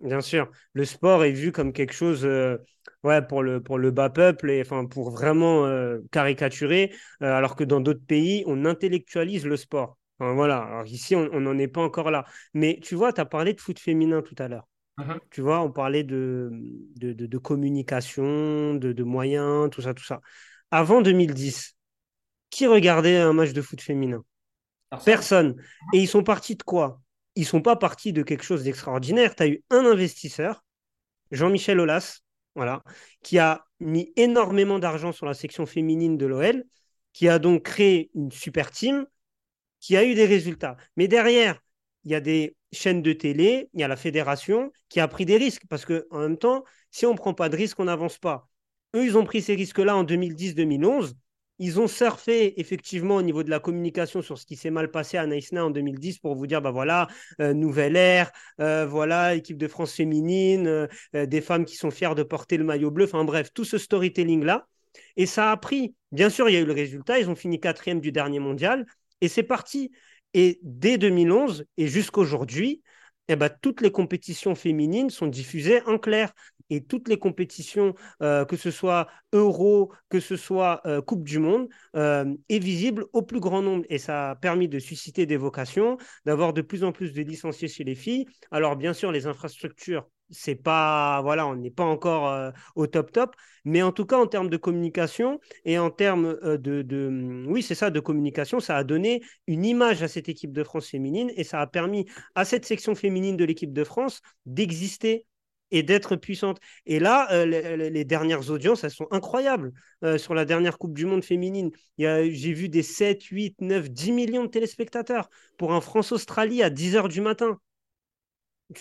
Bien sûr, le sport est vu comme quelque chose, euh, ouais, pour le, pour le bas peuple et enfin pour vraiment euh, caricaturer, euh, alors que dans d'autres pays, on intellectualise le sport. Enfin, voilà, alors ici, on n'en est pas encore là. Mais tu vois, tu as parlé de foot féminin tout à l'heure. Mhm. Tu vois, on parlait de, de, de- de communication, de, de moyens, tout ça, tout ça. Avant 2010, qui regardait un match de foot féminin? Personne. Personne. Et ils sont partis de quoi? Ils sont pas partis de quelque chose d'extraordinaire. Tu as eu un investisseur Jean-Michel Aulas, voilà, qui a mis énormément d'argent sur la section féminine de l'OL, qui a donc créé une super team, qui a eu des résultats. Mais derrière, il y a des chaînes de télé, il y a la fédération qui a pris des risques, parce que en même temps, si on ne prend pas de risques, on n'avance pas. Eux, ils ont pris ces risques-là en 2010-2011. Ils ont surfé effectivement au niveau de la communication sur ce qui s'est mal passé à Nice en 2010 pour vous dire, bah voilà, euh, nouvelle ère, euh, voilà, équipe de France féminine, euh, euh, des femmes qui sont fières de porter le maillot bleu, enfin bref, tout ce storytelling-là. Et ça a pris, bien sûr, il y a eu le résultat, ils ont fini quatrième du dernier mondial, et c'est parti. Et dès 2011 et jusqu'aujourd'hui, eh ben, toutes les compétitions féminines sont diffusées en clair. Et toutes les compétitions, euh, que ce soit Euro, que ce soit euh, Coupe du Monde, euh, est visible au plus grand nombre. Et ça a permis de susciter des vocations, d'avoir de plus en plus de licenciés chez les filles. Alors, bien sûr, les infrastructures, c'est pas, voilà, on n'est pas encore au top top, mais en tout cas, en termes de communication et en termes de, de, oui, c'est ça, de communication, ça a donné une image à cette équipe de France féminine et ça a permis à cette section féminine de l'équipe de France d'exister et d'être puissante. Et là, euh, les, les, dernières audiences, elles sont incroyables. Euh, sur la dernière Coupe du Monde féminine, j'ai vu des 7, 8, 9, 10 millions de téléspectateurs pour un France-Australie à 10 h du matin.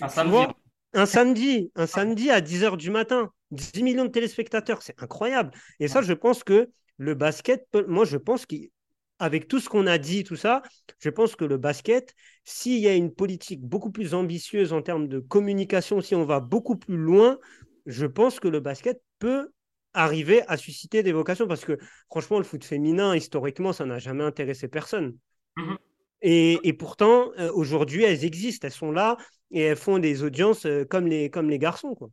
Un samedi. un samedi, un samedi à 10 h du matin, 10 millions de téléspectateurs, c'est incroyable. Et ça, je pense que le basket, moi, je pense qu'avec tout ce qu'on a dit, tout ça, je pense que le basket, s'il y a une politique beaucoup plus ambitieuse en termes de communication, si on va beaucoup plus loin, je pense que le basket peut arriver à susciter des vocations parce que franchement, le foot féminin, historiquement, ça n'a jamais intéressé personne. Mhm. Et, et, pourtant, euh, aujourd'hui, elles existent, elles sont là et elles font des audiences euh, comme, les, comme les garçons. Quoi.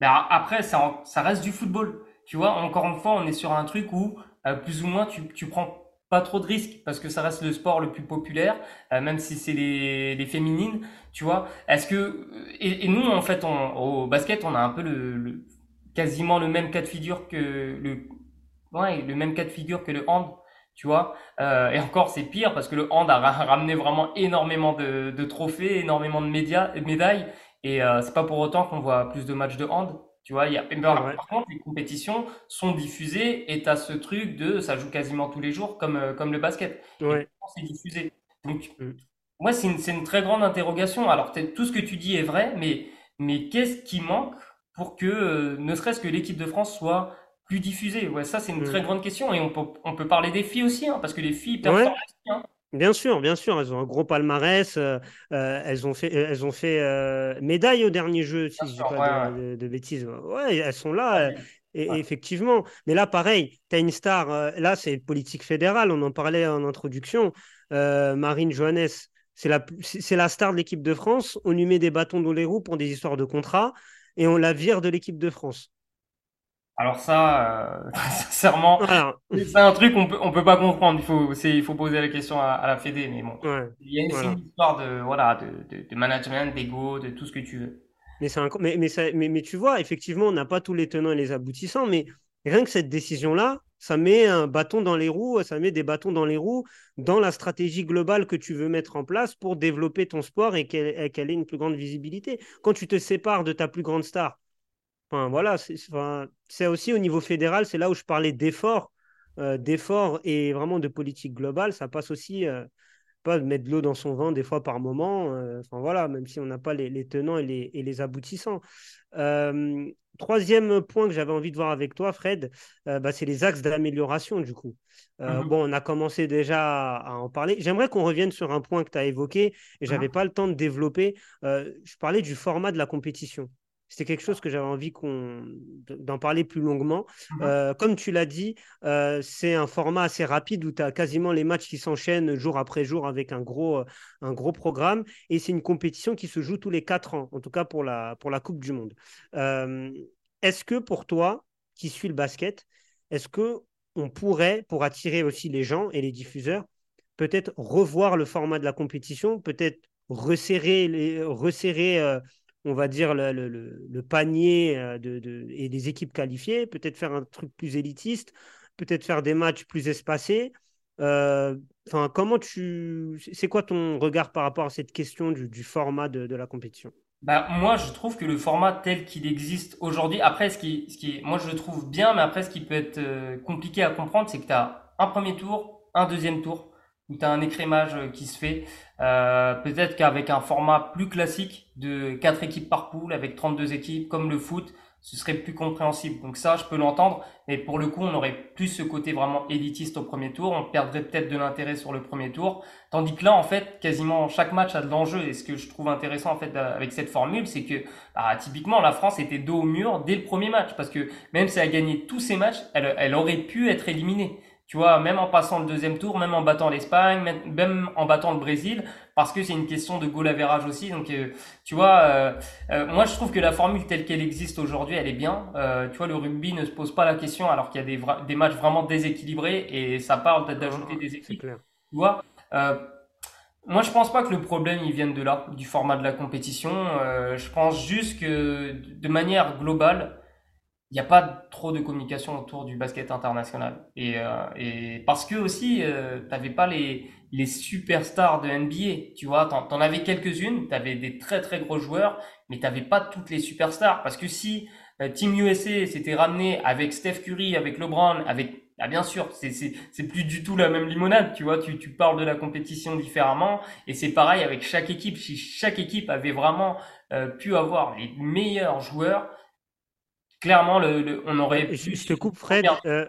Mais après, ça, ça reste du football. Tu vois, encore une fois, on est sur un truc où, euh, plus ou moins, tu, tu prends pas trop de risques parce que ça reste le sport le plus populaire, euh, même si c'est les, les féminines, tu vois. Est-ce que et, et, nous en fait on, au basket on a un peu le, le, quasiment le même cas de figure que le ouais le même cas de figure que le hand, tu vois. Euh, et encore c'est pire parce que le hand a ramené vraiment énormément de, de trophées, énormément de médias, médailles et euh, c'est pas pour autant qu'on voit plus de matchs de hand. Tu vois, il y a, par, par contre, les compétitions sont diffusées et tu as ce truc de ça joue quasiment tous les jours comme, euh, comme le basket. Ouais. C'est diffusé. Donc, Mm. moi, c'est une, une très grande interrogation. Alors, peut-être tout ce que tu dis est vrai, mais, mais qu'est-ce qui manque pour que, euh, ne serait-ce que l'équipe de France soit plus diffusée? Ouais, ça, c'est une Mm. très grande question. Et on peut, on peut parler des filles aussi, hein, parce que les filles Ouais. performent aussi. Hein. Bien sûr, bien sûr, elles ont un gros palmarès. euh, euh, elles ont fait, elles ont fait euh, médaille au dernier jeu, si Bien je dis sûr, pas ouais, de, ouais. de- de bêtises. Ouais, elles sont là, euh, Ouais. et, Ouais. effectivement. Mais là, pareil, tu as une star. euh, là, c'est politique fédérale. On en parlait en introduction. Euh, Marine Johannes, c'est la, c'est la star de l'équipe de France. On lui met des bâtons dans les roues pour des histoires de contrat et on la vire de l'équipe de France. Alors ça, euh, sincèrement, c'est un truc qu'on peut, on peut pas comprendre. Il faut, c'est, il faut poser la question à, à la Fédé, mais bon. Ouais, Il y a voilà. une histoire de, voilà, de, de, de management, d'ego, de tout ce que tu veux. Mais, c'est mais, mais, ça- mais, mais tu vois, effectivement, on n'a pas tous les tenants et les aboutissants, mais rien que cette décision-là, ça met un bâton dans les roues, ça met des bâtons dans les roues dans la stratégie globale que tu veux mettre en place pour développer ton sport et qu'elle et qu'elle ait une plus grande visibilité. Quand tu te sépares de ta plus grande star, enfin, voilà, c'est enfin, aussi au niveau fédéral, c'est là où je parlais d'efforts, euh, d'efforts et vraiment de politique globale, ça passe aussi euh, pas, mettre de l'eau dans son vin des fois par moment. Euh, enfin voilà, même si on n'a pas les, tenants et les, et les aboutissants. Troisième point que j'avais envie de voir avec toi, Fred, bah, c'est les axes d'amélioration du coup. Mhm. Bon, on a commencé déjà à, en parler. J'aimerais qu'on revienne sur un point que tu as évoqué et j'avais n'avais mhm. pas le temps de développer. je parlais du format de la compétition. C'était quelque chose que j'avais envie qu'on d'en parler plus longuement. Mhm. Euh, comme tu l'as dit, euh, c'est un format assez rapide où tu as quasiment les matchs qui s'enchaînent jour après jour avec un gros, un gros programme. Et c'est une compétition qui se joue tous les quatre ans, en tout cas pour la, pour la Coupe du Monde. Euh, est-ce que pour toi, qui suis le basket, est-ce que on pourrait, pour attirer aussi les gens et les diffuseurs, peut-être revoir le format de la compétition, peut-être resserrer, les, resserrer on va dire, le, panier euh, de, et des équipes qualifiées, peut-être faire un truc plus élitiste, peut-être faire des matchs plus espacés. Euh, comment tu, c'est quoi ton regard par rapport à cette question du, format de, la compétition? Bah, moi, je trouve que le format tel qu'il existe aujourd'hui, après, ce qui, ce qui, moi, je le trouve bien, mais après, ce qui peut être euh, compliqué à comprendre, c'est que tu as un premier tour, un deuxième tour, où tu as un écrémage euh, qui se fait. Euh, peut-être qu'avec un format plus classique de 4 équipes par poule, avec 32 équipes, comme le foot, ce serait plus compréhensible. Donc ça, je peux l'entendre, mais pour le coup, on aurait plus ce côté vraiment élitiste au premier tour, on perdrait peut-être de l'intérêt sur le premier tour, tandis que là, en fait, quasiment chaque match a de l'enjeu, et ce que je trouve intéressant, en fait, avec cette formule, c'est que, bah, typiquement, la France était dos au mur dès le premier match, parce que même si elle a gagné tous ses matchs, elle, elle aurait pu être éliminée. Tu vois, même en passant le deuxième tour, même en battant l'Espagne, même en battant le Brésil, parce que c'est une question de goal average aussi. Donc, euh, tu vois, euh, euh, moi je trouve que la formule telle qu'elle existe aujourd'hui, elle est bien. tu vois, le rugby ne se pose pas la question alors qu'il y a des, des matchs vraiment déséquilibrés et ça parle d'ajouter des équipes. Tu vois, moi je pense pas que le problème il vienne de là, du format de la compétition. je pense juste que de manière globale, il n'y a pas trop de communication autour du basket international. Et, euh, et parce que aussi, euh, tu n'avais pas les, les superstars de NBA, tu vois, t'en, en avais quelques-unes, tu avais des très très gros joueurs, mais tu pas toutes les superstars. Parce que si euh, Team USA s'était ramené avec Steph Curry, avec LeBron, avec ah bien sûr, c'est, c'est, c'est plus du tout la même limonade, tu vois, tu, tu parles de la compétition différemment, et c'est pareil avec chaque équipe. Si chaque équipe avait vraiment euh, pu avoir les meilleurs joueurs, clairement, le, on aurait. Je, te coupe, Fred. Euh,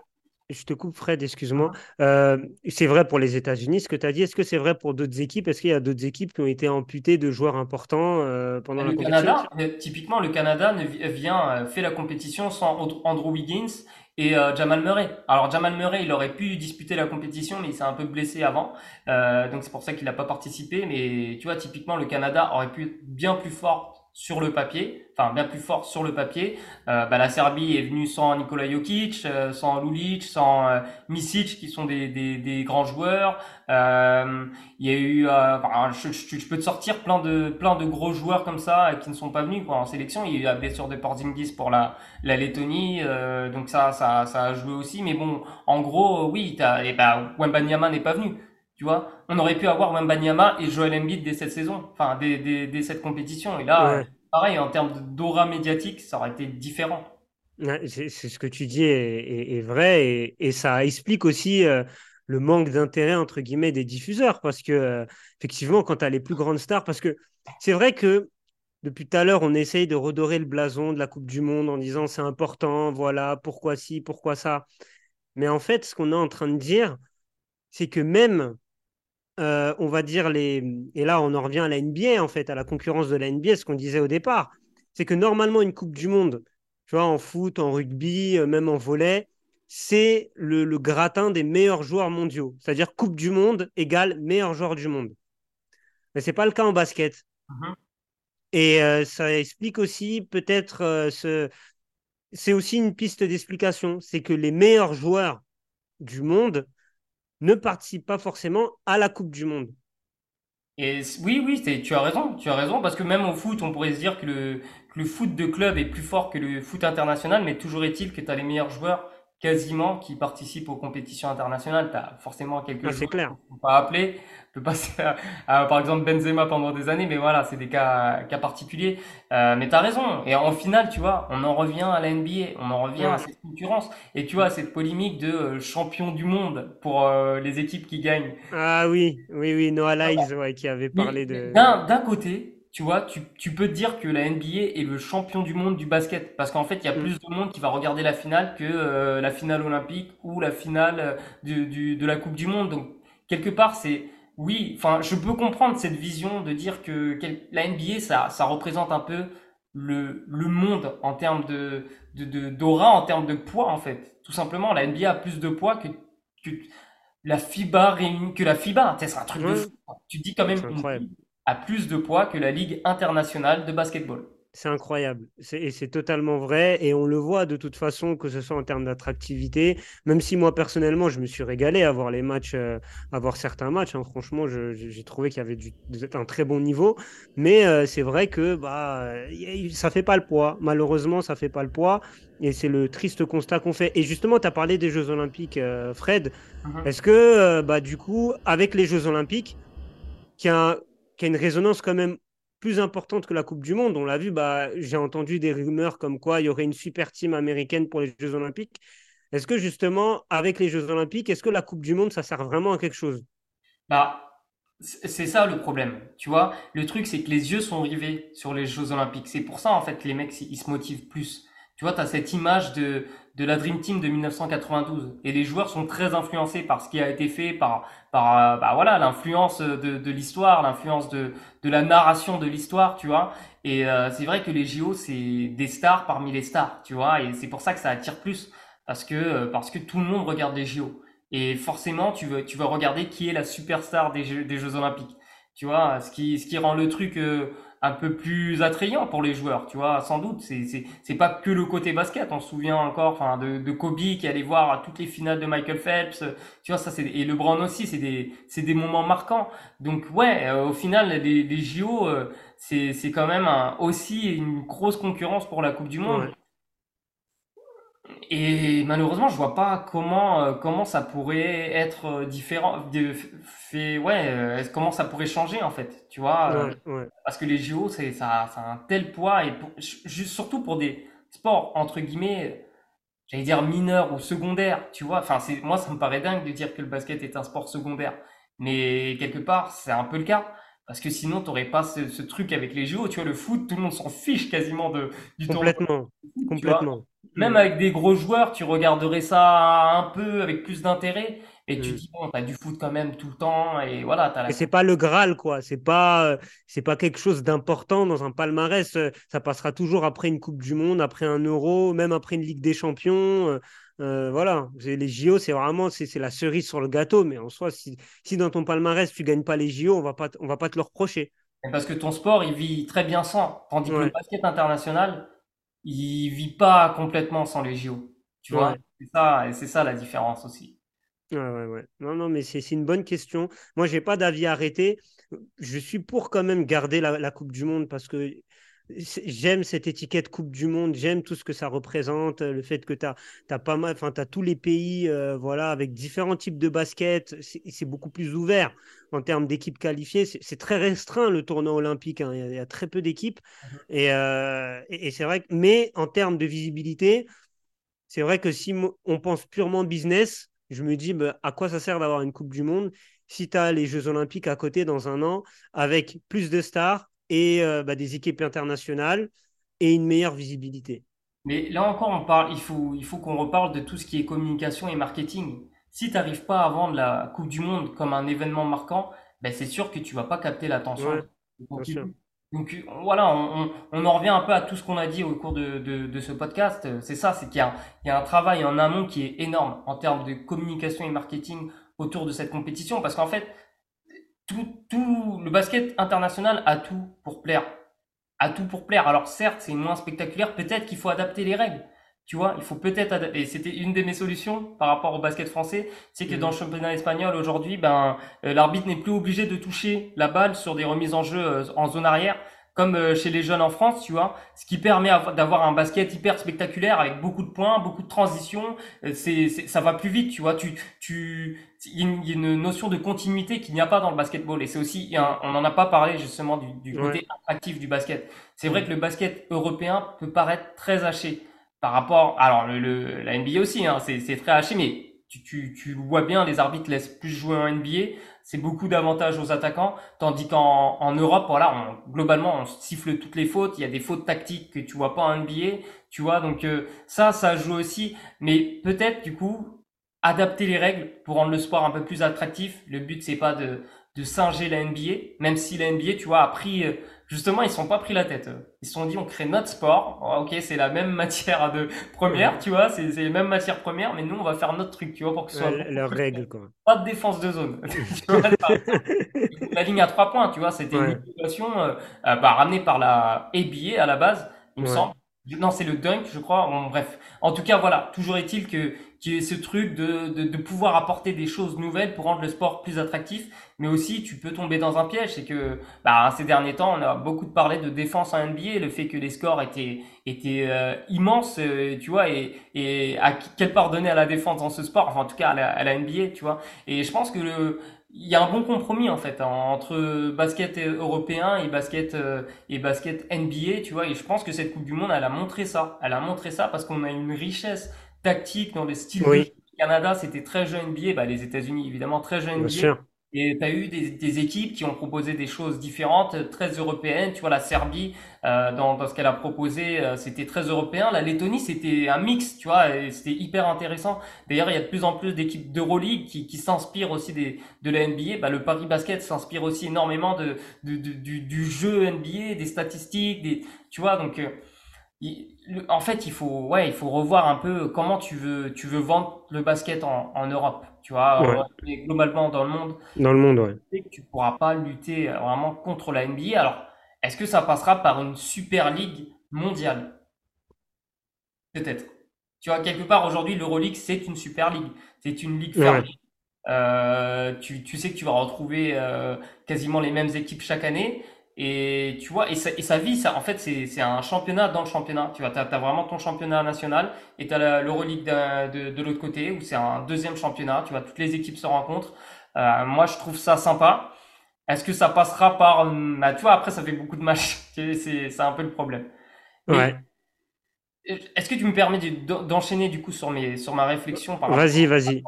je te coupe, Fred, excuse-moi. Euh, c'est vrai pour les États-Unis, ce que tu as dit. Est-ce que c'est vrai pour d'autres équipes? Est-ce qu'il y a d'autres équipes qui ont été amputées de joueurs importants euh, pendant la compétition? Canada, Typiquement, le Canada vient, fait la compétition sans Andrew Wiggins et Jamal Murray. Alors Jamal Murray, il aurait pu disputer la compétition, mais il s'est un peu blessé avant, donc c'est pour ça qu'il n'a pas participé. Mais tu vois, typiquement, le Canada aurait pu être bien plus fort sur le papier, enfin bien plus fort sur le papier. Euh, bah, la Serbie est venue sans Nikola Jokic, euh, sans Lulic, sans euh, Misic qui sont des, des, des grands joueurs. Euh, il y a eu, enfin, je, je, peux te sortir plein de plein de gros joueurs comme ça qui ne sont pas venus quoi, en sélection. Il y a eu la blessure de Porzingis pour la la Lettonie, donc ça ça ça a joué aussi. Mais bon, en gros, oui, t'as, et bah, Wembanyama n'est pas venu. Tu vois, on aurait pu avoir Wembanyama et Joel Embiid dès cette saison, enfin dès, dès, dès cette compétition. Et là, pareil, en termes d'aura médiatique, ça aurait été différent. c'est ce que tu dis est, est, vrai et, et, ça explique aussi euh, le manque d'intérêt entre guillemets des diffuseurs parce que euh, effectivement quand tu as les plus grandes stars parce que c'est vrai que depuis tout à l'heure on essaye de redorer le blason de la Coupe du Monde en disant c'est important voilà pourquoi ci pourquoi ça mais en fait ce qu'on est en train de dire c'est que même euh, on va dire, les... et là on en revient à la NBA, en fait, à la concurrence de la NBA, ce qu'on disait au départ, c'est que normalement une Coupe du Monde, tu vois, en foot, en rugby, euh, même en volet, c'est le, gratin des meilleurs joueurs mondiaux. C'est-à-dire Coupe du Monde égale meilleur joueur du monde. Mais ce n'est pas le cas en basket. Mm-hmm. Et euh, ça explique aussi peut-être ce... C'est aussi une piste d'explication, c'est que les meilleurs joueurs du monde ne participe pas forcément à la Coupe du Monde. Et oui, oui, tu as raison, tu as raison, parce que même au foot, on pourrait se dire que le, le foot de club est plus fort que le foot international, mais toujours est-il que tu as les meilleurs joueurs quasiment qui participent aux compétitions internationales. Tu as forcément quelques Ah, joueurs clair. qu'on peut pas appeler. Peut passer à, à, par exemple Benzema pendant des années, mais voilà, c'est des cas, cas particuliers. Euh, mais tu as raison. Et en finale, tu vois, on en revient à la NBA, on en revient à cette concurrence. Et tu vois, à cette polémique de euh, champion du monde pour euh, les équipes qui gagnent. Ah oui, oui, oui, Noah Lyles, ouais, qui avait parlé mais de. d'un côté, tu vois, tu, tu peux te dire que la NBA est le champion du monde du basket. Parce qu'en fait, il y a Mm. plus de monde qui va regarder la finale que euh, la finale olympique ou la finale du, du- de la Coupe du Monde. Donc, quelque part, c'est... Oui, enfin, je peux comprendre cette vision de dire que quel- la NBA, ça, ça représente un peu le, le monde en termes de, de, de- d'aura, en termes de poids, en fait. Tout simplement, la NBA a plus de poids que, que la FIBA réunie, que la FIBA. Tu sais, C'est un truc de Ouais, fou. Tu dis quand même c'est incroyable. a plus de poids que la Ligue internationale de basketball. C'est incroyable. C'est- Et c'est totalement vrai. Et on le voit de toute façon, que ce soit en termes d'attractivité, même si moi personnellement, je me suis régalé à voir les matchs, euh, à voir certains matchs. hein. Franchement, j'ai trouvé qu'il y avait du, un très bon niveau. Mais euh, c'est vrai que bah, ça fait pas le poids. Malheureusement, ça fait pas le poids. Et c'est le triste constat qu'on fait. Et justement, tu as parlé des Jeux Olympiques, euh, Fred. Mhm. Est-ce que, bah, du coup, avec les Jeux Olympiques, qui a, qui a une résonance quand même plus importante que la Coupe du Monde. On l'a vu, bah, j'ai entendu des rumeurs comme quoi il y aurait une super team américaine pour les Jeux Olympiques. Est-ce que justement, avec les Jeux Olympiques, est-ce que la Coupe du Monde, ça sert vraiment à quelque chose? Bah, c'est ça le problème. Tu vois, le truc, c'est que les yeux sont rivés sur les Jeux Olympiques. C'est pour ça, en fait, que les mecs, ils se motivent plus. Tu vois, tu as cette image de, de la Dream Team de 1992. Et les joueurs sont très influencés par ce qui a été fait, par, par euh, bah voilà, l'influence de, de l'histoire, l'influence de, de la narration de l'histoire, tu vois. Et euh, c'est vrai que les JO, c'est des stars parmi les stars, tu vois. Et c'est pour ça que ça attire plus. Parce que, euh, parce que tout le monde regarde les JO. Et forcément, tu veux, tu vas regarder qui est la superstar des Jeux, des Jeux Olympiques. Tu vois, ce qui, ce qui rend le truc euh, un peu plus attrayant pour les joueurs, tu vois, sans doute. C'est, c'est, pas que le côté basket. On se souvient encore, enfin, de, de Kobe qui allait voir toutes les finales de Michael Phelps. Tu vois, ça, c'est, et LeBron aussi, c'est des, des moments marquants. Donc, ouais, euh, au final, les, les JO, euh, c'est, c'est quand même un, aussi une grosse concurrence pour la Coupe du Monde. Et malheureusement, je vois pas comment euh, comment ça pourrait être euh, différent de fait ouais euh, comment ça pourrait changer en fait, tu vois euh, Ouais, ouais. parce que les JO c'est ça ça a un tel poids et pour, juste surtout pour des sports entre guillemets j'allais dire mineurs ou secondaires, tu vois. Enfin, c'est moi ça me paraît dingue de dire que le basket est un sport secondaire, mais quelque part c'est un peu le cas. Parce que sinon, t'aurais pas ce, ce truc avec les JO, tu vois, le foot, tout le monde s'en fiche quasiment de, du tournoi Complètement. tu vois? Complètement. Même avec des gros joueurs, tu regarderais ça un peu avec plus d'intérêt. Et tu Mm. dis, bon, t'as du foot quand même tout le temps. Et voilà, t'as la... c'est pas le Graal, quoi. C'est pas, euh, c'est pas quelque chose d'important dans un palmarès. Euh, Ça passera toujours après une Coupe du Monde, après un Euro, même après une Ligue des Champions. Euh, voilà. Les JO, c'est vraiment, c'est la cerise sur le gâteau. Mais en soi, si, si dans ton palmarès tu gagnes pas les JO, on va pas, on va pas te le reprocher. Parce que ton sport, il vit très bien sans. Tandis que le basket international, il vit pas complètement sans les JO. Tu vois? C'est ça, et c'est ça la différence aussi. Ouais, ouais, ouais. Non, non, mais c'est une bonne question. Moi, j'ai pas d'avis arrêté. Je suis pour quand même garder la, la Coupe du Monde parce que j'aime cette étiquette Coupe du Monde. J'aime tout ce que ça représente. Le fait que tu as, pas mal, enfin, tu as tous les pays euh, voilà, avec différents types de basket. C'est beaucoup plus ouvert en termes d'équipes qualifiées. C'est très restreint le tournoi olympique. hein. Il y a, il y a très peu d'équipes. Et, euh, et, et c'est vrai que, mais en termes de visibilité, c'est vrai que si on pense purement business, je me dis bah, à quoi ça sert d'avoir une Coupe du Monde si tu as les Jeux Olympiques à côté dans un an avec plus de stars et euh, bah, des équipes internationales et une meilleure visibilité. Mais là encore, on parle, il faut, il faut qu'on reparle de tout ce qui est communication et marketing. Si tu n'arrives pas à vendre la Coupe du Monde comme un événement marquant, ben c'est sûr que tu vas pas capter l'attention Ouais. Donc voilà, on, on, on en revient un peu à tout ce qu'on a dit au cours de, de, de ce podcast. C'est ça, c'est qu'il y a un travail en amont qui est énorme en termes de communication et marketing autour de cette compétition. Parce qu'en fait, tout, tout le basket international a tout pour plaire. A tout pour plaire. Alors certes, c'est moins spectaculaire. Peut-être qu'il faut adapter les règles. Tu vois, il faut peut-être adapter. Et c'était une de mes solutions par rapport au basket français, c'est que dans le championnat espagnol aujourd'hui, ben euh, l'arbitre n'est plus obligé de toucher la balle sur des remises en jeu euh, en zone arrière, comme euh, chez les jeunes en France, tu vois, ce qui permet d'avoir un basket hyper spectaculaire avec beaucoup de points, beaucoup de transitions. Euh, c'est, ça va plus vite, tu vois. Tu, tu, il y a une notion de continuité qu'il n'y a pas dans le basketball. Et c'est aussi, on n'en a pas parlé justement du, du côté attractif du basket. C'est vrai que le basket européen peut paraître très haché par rapport, alors le, le la NBA aussi, hein, c'est, c'est très haché, mais tu, tu, tu vois bien, les arbitres laissent plus jouer en NBA c'est beaucoup d'avantages aux attaquants, tandis qu'en en Europe, voilà, on, globalement, on siffle toutes les fautes. Il y a des fautes tactiques que tu vois pas en NBA, tu vois. Donc euh, ça, ça joue aussi. Mais peut-être du coup adapter les règles pour rendre le sport un peu plus attractif. Le but c'est pas de de singer la NBA, même si la NBA, tu vois, a pris euh, justement, ils sont pas pris la tête. Ils se sont dit, on crée notre sport. Oh, ok, c'est la même matière de première, tu vois, c'est les mêmes matières premières, mais nous, on va faire notre truc, tu vois, pour que ce soit. Leurs règles, quoi. Pas de défense de zone. la ligne à trois points, tu vois, c'était une innovation euh, euh, bah, ramenée par la ABA à la base, il me semble. Non, c'est le dunk, je crois. Bon, bref. En tout cas, voilà. Toujours est-il que ce truc de, de, pouvoir apporter des choses nouvelles pour rendre le sport plus attractif. Mais aussi, tu peux tomber dans un piège. C'est que bah, ces derniers temps, on a beaucoup parlé de défense en NBA, le fait que les scores étaient étaient euh, immenses, euh, tu vois, et, et à quelle part donner à la défense dans ce sport, enfin en tout cas à la, NBA, tu vois. Et je pense que il y a un bon compromis en fait entre basket européen et basket euh, et basket NBA, tu vois. Et je pense que cette Coupe du Monde, elle a montré ça. Elle a montré ça parce qu'on a une richesse tactique dans les styles. Oui. Canada, c'était très jeune NBA, bah, les États-Unis évidemment très jeune NBA. Sûr. Et tu as eu des, des, équipes qui ont proposé des choses différentes, très européennes. Tu vois, la Serbie, euh, dans, dans, ce qu'elle a proposé, euh, c'était très européen. La Lettonie, c'était un mix, tu vois, c'était hyper intéressant. D'ailleurs, il y a de plus en plus d'équipes d'Euroleague qui, qui s'inspirent aussi des, de la NBA. Bah, le Paris Basket s'inspire aussi énormément de, de, de, du, du jeu NBA, des statistiques, des, tu vois, donc... Euh, en fait, il faut, ouais, il faut revoir un peu comment tu veux, tu veux vendre le basket en, en Europe. Tu vois, globalement dans le monde. Dans le monde, ouais. Tu pourras pas lutter vraiment contre la NBA. Alors, est-ce que ça passera par une super ligue mondiale? Peut-être. Tu vois, quelque part aujourd'hui, l'Euroleague, c'est une super ligue. C'est une ligue fermée. Euh, tu, tu, sais que tu vas retrouver euh, quasiment les mêmes équipes chaque année. Et tu vois, et sa, et ça, en fait, c'est un championnat dans le championnat. Tu vois, t'as as vraiment ton championnat national et t'as l'Euroleague de, de, de l'autre côté où c'est un deuxième championnat. Tu vois, toutes les équipes se rencontrent. Euh, moi, je trouve ça sympa. Est-ce que ça passera par, bah, tu vois, après, ça fait beaucoup de matchs. C'est un peu le problème. Ouais. Est-ce que tu me permets d'enchaîner du coup sur mes sur ma réflexion par Vas-y, vas-y.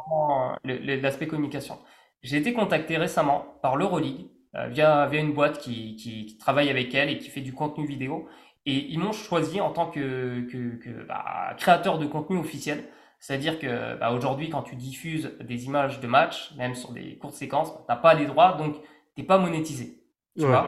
L'aspect communication? J'ai été contacté récemment par l'Euroleague via, via une boîte qui, qui, travaille avec elle et qui fait du contenu vidéo. Et ils m'ont choisi en tant que, que, que bah, créateur de contenu officiel. C'est-à-dire que bah, aujourd'hui, quand tu diffuses des images de match, même sur des courtes séquences, t'as pas les droits, donc t'es pas monétisé. Tu vois?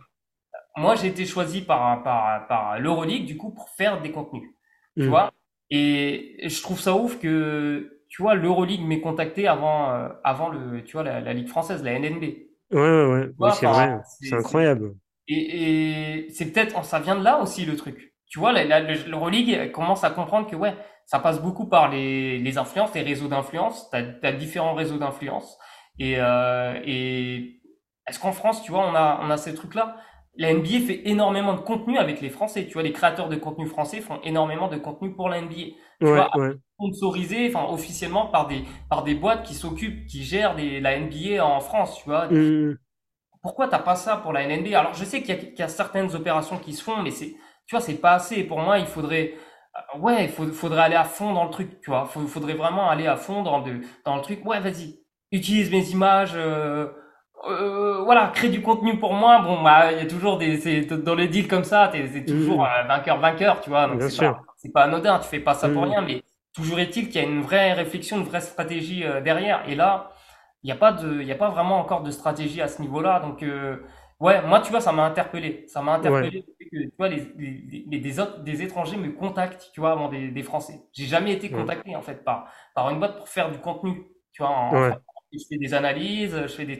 Moi, j'ai été choisi par, par, par l'Euroleague, du coup, pour faire des contenus. Tu mm. vois? Et je trouve ça ouf que, tu vois, l'Euroleague m'ait contacté avant, euh, avant le, tu vois, la, la Ligue française, la NNB. Ouais, ouais, ouais. c'est vrai. C'est incroyable. Et, et c'est peut-être, ça vient de là aussi le truc. Tu vois, la, la, l'Euroleague commence à comprendre que ouais, ça passe beaucoup par les, les influences, les réseaux d'influence. T'as as différents réseaux d'influence. Et, euh, et est-ce qu'en France, tu vois, on a, on a ces trucs-là? La NBA fait énormément de contenu avec les Français. Tu vois, les créateurs de contenu français font énormément de contenu pour la NBA. Tu ouais, ouais sponsorisé, enfin officiellement par des par des boîtes qui s'occupent, qui gèrent des, la NBA en France, tu vois. Mm. Pourquoi t'as pas ça pour la NBA Alors je sais qu'il y, y, a certaines opérations qui se font, mais c'est tu vois c'est pas assez. Pour moi, il faudrait euh, ouais, il faudrait aller à fond dans le truc, tu vois. Il faudrait vraiment aller à fond dans le dans le truc. Ouais, vas-y, utilise mes images. Euh, euh, voilà, crée du contenu pour moi. Bon, bah, il y a toujours des, dans les deals comme ça, t'es toujours mm. vainqueur, vainqueur, tu vois. Donc c'est pas, c'est pas anodin, tu fais pas ça pour mm. rien, mais Toujours est-il qu'il y a une vraie réflexion, une vraie stratégie euh, derrière. Et là, il n'y a pas de, il y a pas vraiment encore de stratégie à ce niveau-là. Donc, euh, ouais, moi, tu vois, ça m'a interpellé. Ça m'a interpellé que, tu vois, les, les, des autres, des étrangers me contactent, tu vois, avant des, des Français. J'ai jamais été contacté, en fait, par, par une boîte pour faire du contenu. Tu vois, en, je fais des analyses, je fais des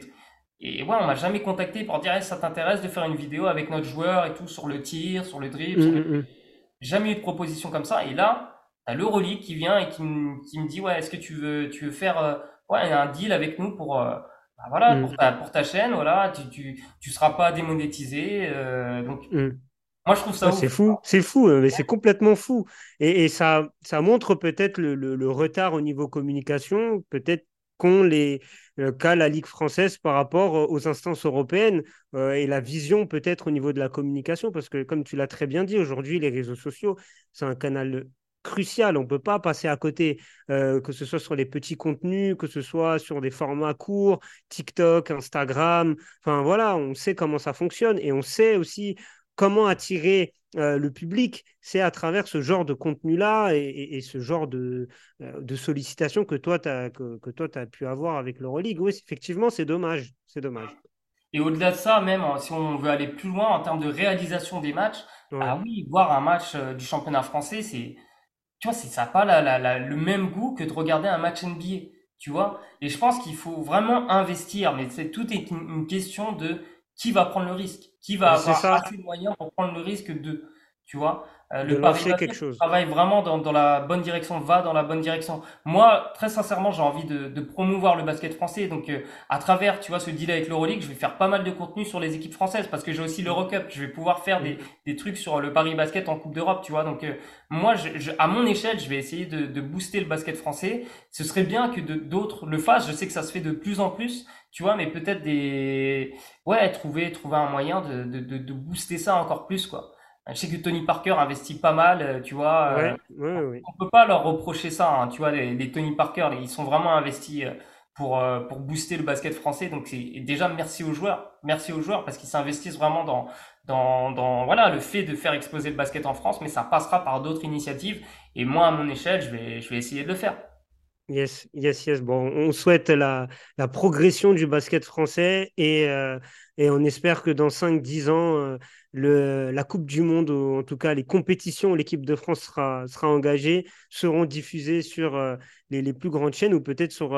et ouais, on m'a jamais contacté pour dire, ça t'intéresse de faire une vidéo avec notre joueur et tout sur le tir, sur le dribble. Mmh, mmh, mmh. Jamais eu de proposition comme ça. Et là, t'as l'Euroleague qui vient et qui, qui me dit ouais est-ce que tu veux tu veux faire euh, ouais un deal avec nous pour euh, bah, voilà mm. pour ta pour ta chaîne voilà tu tu tu seras pas démonétisé euh, donc mm. Moi, je trouve ça c'est fou, c'est fou, euh, mais c'est complètement fou. Et, et ça, ça montre peut-être le, le- le retard au niveau communication, peut-être qu'ont les euh, qu'a la Ligue française par rapport euh, aux instances européennes euh, et la vision peut-être au niveau de la communication, parce que comme tu l'as très bien dit, aujourd'hui, les réseaux sociaux, c'est un canal crucial. On ne peut pas passer à côté, que ce soit sur les petits contenus, que ce soit sur des formats courts, TikTok, Instagram. Enfin voilà, on sait comment ça fonctionne et on sait aussi comment attirer euh, le public, c'est à travers ce genre de contenu-là et, et, et, ce genre de, euh, de sollicitation que toi, tu as, que, que toi, as pu avoir avec l'Euroleague. Oui, effectivement, c'est dommage. C'est dommage. Et au-delà de ça, même hein, si on veut aller plus loin en termes de réalisation des matchs, Ouais. ah oui, voir un match euh, du championnat français, c'est, tu vois, c'est, ça n'a pas la, la, la- le même goût que de regarder un match NBA, tu vois. Et je pense qu'il faut vraiment investir, mais c'est tout est une, une question de qui va prendre le risque, qui va avoir ça, assez de moyens pour prendre le risque de, tu vois. Euh, de le Paris quelque Basket chose. travaille vraiment dans, dans la bonne direction, va dans la bonne direction. Moi, très sincèrement, j'ai envie de, de promouvoir le basket français, donc euh, à travers, tu vois, ce deal avec l'Euroleague, je vais faire pas mal de contenu sur les équipes françaises parce que j'ai aussi l'Eurocup. Je vais pouvoir faire des, Mm. des trucs sur le Paris Basket en Coupe d'Europe, tu vois. Donc, euh, moi, je, je- à mon échelle, je vais essayer de, de booster le basket français. Ce serait bien que d'autres le fassent. Je sais que ça se fait de plus en plus, tu vois, mais peut-être des, ouais, trouver, trouver un moyen de, de, de, de booster ça encore plus, quoi. Je sais que Tony Parker investit pas mal, euh, tu vois. euh, Ouais, ouais, ouais. on peut pas leur reprocher ça, hein, tu vois, les, les Tony Parker, ils sont vraiment investis euh, pour, euh, pour booster le basket français. Donc c'est déjà merci aux joueurs, merci aux joueurs parce qu'ils s'investissent vraiment dans, dans, dans voilà le fait de faire exploser le basket en France, mais ça passera par d'autres initiatives. Et moi, à mon échelle, je vais, je vais essayer de le faire. Yes, yes, yes. Bon, on souhaite la, progression du basket français et, euh, et on espère que dans cinq dix ans, euh, le, la Coupe du Monde, ou en tout cas les compétitions où l'équipe de France sera, sera engagée, seront diffusées sur euh, les, plus grandes chaînes ou peut-être sur...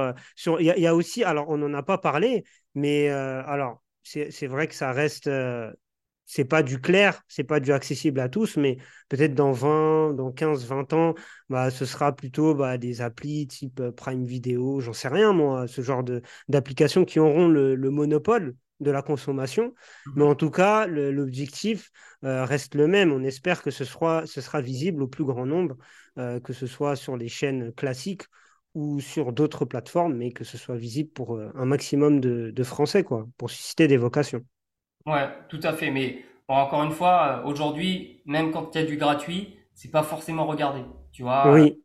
Il y, a il y a aussi, alors on n'en a pas parlé, mais alors c'est vrai que ça reste... c'est pas du clair, c'est pas du accessible à tous, mais peut-être dans 20, dans 15, 20 ans, bah, ce sera plutôt bah, des applis type euh, Prime Video, j'en sais rien moi, ce genre d'applications qui auront le, le monopole de la consommation. Mais en tout cas, l'objectif euh, reste le même. On espère que ce sera, ce sera visible au plus grand nombre, euh, que ce soit sur les chaînes classiques ou sur d'autres plateformes, mais que ce soit visible pour un maximum de, de Français, quoi, pour susciter des vocations. Ouais, tout à fait. Mais bon, encore une fois, euh, aujourd'hui, même quand il y a du gratuit, c'est pas forcément regardé, tu vois. Oui,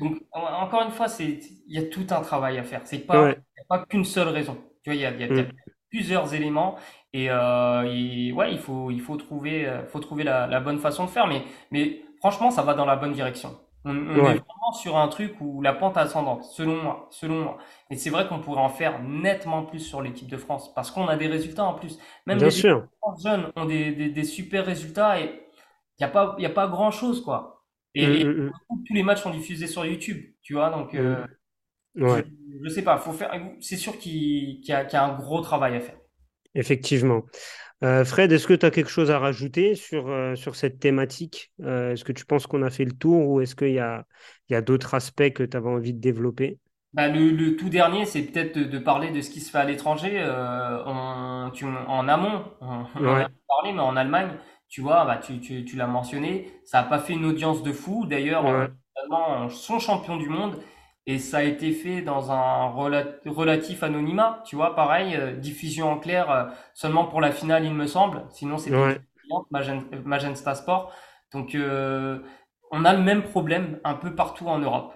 Donc, en- encore une fois, c'est, il y a tout un travail à faire. C'est pas, ouais. il y a pas qu'une seule raison. Tu vois, il y a, il y a- il y a Mm. plusieurs éléments et, euh, et ouais, il faut, il faut trouver, euh, faut trouver la, la bonne façon de faire. Mais, mais franchement, ça va dans la bonne direction. On, on est vraiment sur un truc où la pente ascendante, selon moi, selon moi. Et c'est vrai qu'on pourrait en faire nettement plus sur l'équipe de France parce qu'on a des résultats en plus. Même bien les sûr. jeunes ont des, des, des super résultats et il y a pas, y a pas grand-chose, quoi. Et, et Mm, tous les matchs sont diffusés sur YouTube, tu vois, donc mm, euh, mm. je, je sais pas, faut faire, c'est sûr qu'il qu'il y a, qu'il y a un gros travail à faire. Effectivement. Euh, Fred, est-ce que tu as quelque chose à rajouter sur, euh, sur cette thématique? Euh, est-ce que tu penses qu'on a fait le tour ou est-ce qu'il y a, il y a d'autres aspects que tu avais envie de développer? Bah, le, le tout dernier, c'est peut-être de, de parler de ce qui se fait à l'étranger, en, en amont, on, on en a Ouais, parlé, mais en Allemagne, tu vois, bah, tu, tu, tu l'as mentionné, ça a pas fait une audience de fou, d'ailleurs, ouais, les Allemands sont champions du monde, et ça a été fait dans un rela- relatif anonymat, tu vois, pareil, euh, diffusion en clair, euh, seulement pour la finale, il me semble, sinon une ouais. chaîne payante, Magen- Magenta Sport, donc euh, on a le même problème un peu partout en Europe.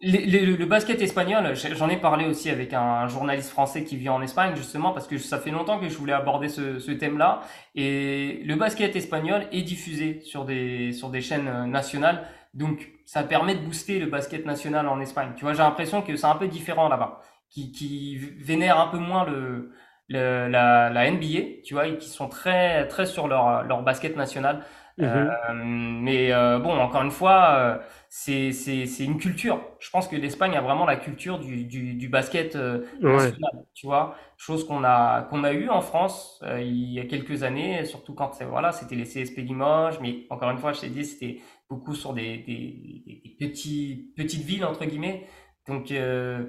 Le basket espagnol, j'en ai parlé aussi avec un journaliste français qui vit en Espagne, justement, parce que ça fait longtemps que je voulais aborder ce, thème-là. Et le basket espagnol est diffusé sur des, sur des chaînes euh, nationales. Donc, ça permet de booster le basket national en Espagne. Tu vois, j'ai l'impression que c'est un peu différent là-bas, qui, qui vénère un peu moins le- la, la NBA, tu vois, et qui sont très, très sur leur, leur basket national. Euh, Mhm. mais euh, bon, encore une fois, euh, c'est c'est c'est une culture. Je pense que l'Espagne a vraiment la culture du du, du basket euh, Ouais, national, tu vois, chose qu'on a qu'on a eu en France euh, il y a quelques années, surtout quand c'est- voilà, c'était les CSP Limoges, mais encore une fois, je t'ai dit, c'était beaucoup sur des des, des- petits petites villes entre guillemets. Donc euh,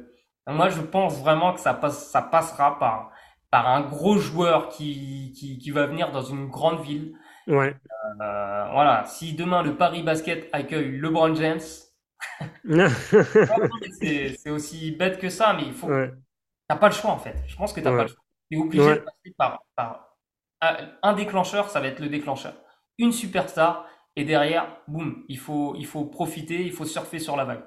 moi, je pense vraiment que ça passe ça passera par par un gros joueur qui, qui, qui va venir dans une grande ville. Ouais. Euh, voilà, si demain le Paris Basket accueille LeBron James, c'est aussi bête que ça, mais il faut. Ouais. T'as pas le choix en fait. Je pense que t'as Ouais. pas le choix. T'es obligé Ouais. de passer par, par un- un déclencheur, ça va être le déclencheur. Une superstar, et derrière, boum, il faut, il faut profiter, il faut surfer sur la vague.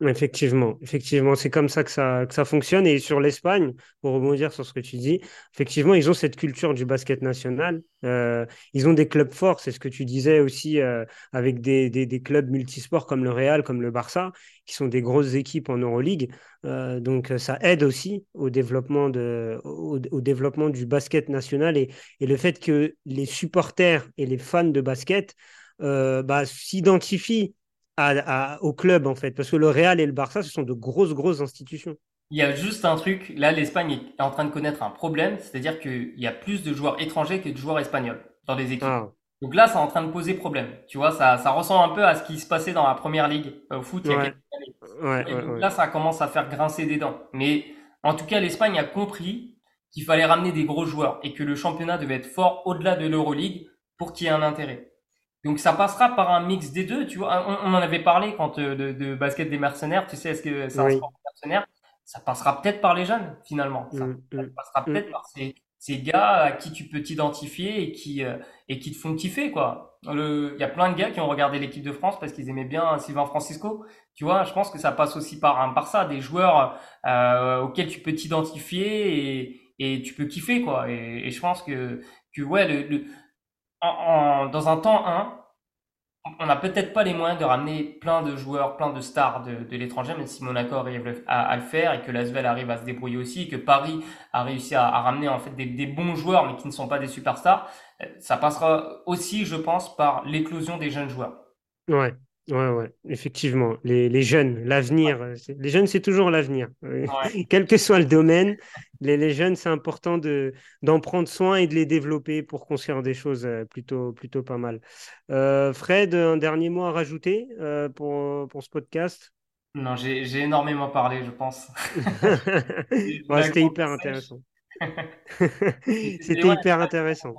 Effectivement, effectivement, c'est comme ça que ça, que ça fonctionne. Et sur l'Espagne, pour rebondir sur ce que tu dis, effectivement, ils ont cette culture du basket national. Euh, ils ont des clubs forts, c'est ce que tu disais aussi, euh, avec des, des, clubs multisports comme le Real, comme le Barça, qui sont des grosses équipes en Euroleague. Euh, donc, ça aide aussi au développement, de, au, développement du basket national et, et le fait que les supporters et les fans de basket bah, s'identifient à, à- au club, en fait. Parce que le Real et le Barça, ce sont de grosses, grosses institutions. Il y a juste un truc, là l'Espagne est en train de connaître un problème, c'est-à-dire qu'il y a plus de joueurs étrangers que de joueurs espagnols dans les équipes. Ah, Donc là, c'est en train de poser problème. Tu vois, ça, ça ressemble un peu à ce qui se passait dans la première ligue euh, au foot il y a quelques années. ouais, Et ouais, donc ouais. là, ça commence à faire grincer des dents. Mais en tout cas, l'Espagne a compris qu'il fallait ramener des gros joueurs et que le championnat devait être fort au-delà de l'Euroleague pour qu'il y ait un intérêt. Donc ça passera par un mix des deux, tu vois. On, on en avait parlé quand euh, de, de basket des mercenaires, tu sais, est-ce que c'est un Oui. sport mercenaires? Ça passera peut-être par les jeunes, finalement. Ça, Mm, ça mm, passera mm. peut-être par ces, ces gars à qui tu peux t'identifier et qui, euh, et qui te font kiffer, quoi. Il y a plein de gars qui ont regardé l'équipe de France parce qu'ils aimaient bien Sylvain Francisco. Tu vois, je pense que ça passe aussi par, un- par ça, des joueurs euh, auxquels tu peux t'identifier et, et tu peux kiffer, quoi. Et, et je pense que, que ouais, le, le- en, en- dans un temps 1, on n'a peut-être pas les moyens de ramener plein de joueurs, plein de stars de, l'étranger, même si Monaco arrive à, le faire et que l'Asvel arrive à se débrouiller aussi, et que Paris a réussi à, à ramener en fait des, des bons joueurs, mais qui ne sont pas des superstars. Euh, Ça passera aussi, je pense, par l'éclosion des jeunes joueurs. Ouais, ouais, ouais, effectivement. Les, les jeunes, l'avenir, euh, les jeunes, c'est toujours l'avenir. Ouais. Quel que soit le domaine, les, les jeunes, c'est important de, d'en prendre soin et de les développer pour construire des choses euh, plutôt, plutôt pas mal. Euh, Fred, un dernier mot à rajouter euh, pour, pour ce podcast? Non, j'ai j'ai énormément parlé, je pense. Ouais, c'était hyper intéressant. C'était hyper intéressant.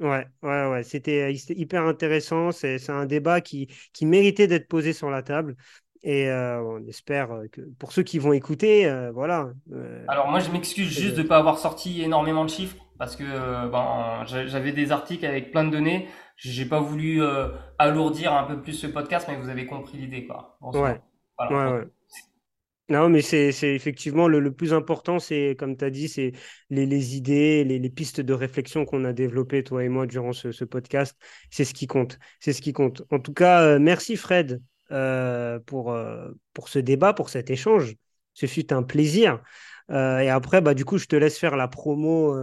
Ouais, ouais, ouais, c'était c'était hyper intéressant. C'est un débat qui, qui méritait d'être posé sur la table. Et euh, on espère euh, que pour ceux qui vont écouter, euh, voilà. euh, Alors moi je m'excuse juste de ne pas avoir sorti énormément de chiffres parce que euh, ben, j'a- j'avais des articles avec plein de données. J'ai pas voulu euh, alourdir un peu plus ce podcast, mais vous avez compris l'idée quoi. Ouais, Voilà. ouais, ouais. Non, mais c'est effectivement le, le plus important, c'est, comme tu as dit, c'est les, les idées, les, les pistes de réflexion qu'on a développées, toi et moi, durant ce, ce podcast. C'est ce qui compte. C'est ce qui compte. En tout cas, euh, merci Fred euh, pour, euh, pour ce débat, pour cet échange. Ce fut un plaisir. Et après, bah, du coup, je te laisse faire la promo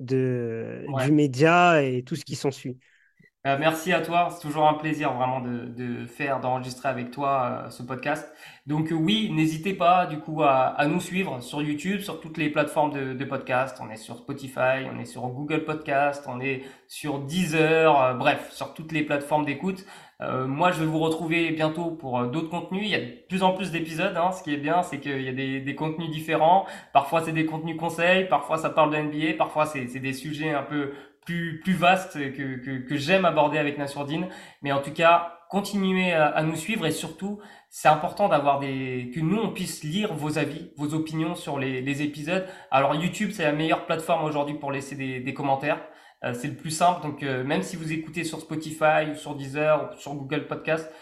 de, Ouais. du média et tout ce qui s'ensuit. Euh, merci à toi, c'est toujours un plaisir vraiment de, faire, d'enregistrer avec toi euh, ce podcast. Donc euh, oui, n'hésitez pas du coup à, nous suivre sur YouTube, sur toutes les plateformes de, podcast. On est sur Spotify, on est sur Google Podcast, on est sur Deezer, bref, sur toutes les plateformes d'écoute. Moi, je vais vous retrouver bientôt pour d'autres contenus. Il y a de plus en plus d'épisodes. Hein. Ce qui est bien, c'est qu'il y a des, des contenus différents. Parfois, c'est des contenus conseils. Parfois, ça parle de NBA. Parfois, c'est des sujets un peu plus, plus vastes que, que, que j'aime aborder avec Nassourdine. Mais en tout cas, continuez à, à nous suivre et surtout, c'est important d'avoir des, que nous, on puisse lire vos avis, vos opinions sur les, les épisodes. Alors, YouTube, c'est la meilleure plateforme aujourd'hui pour laisser des, des commentaires. Euh, c'est le plus simple. Donc, euh, même si vous écoutez sur Spotify ou sur Deezer ou sur Google Podcast,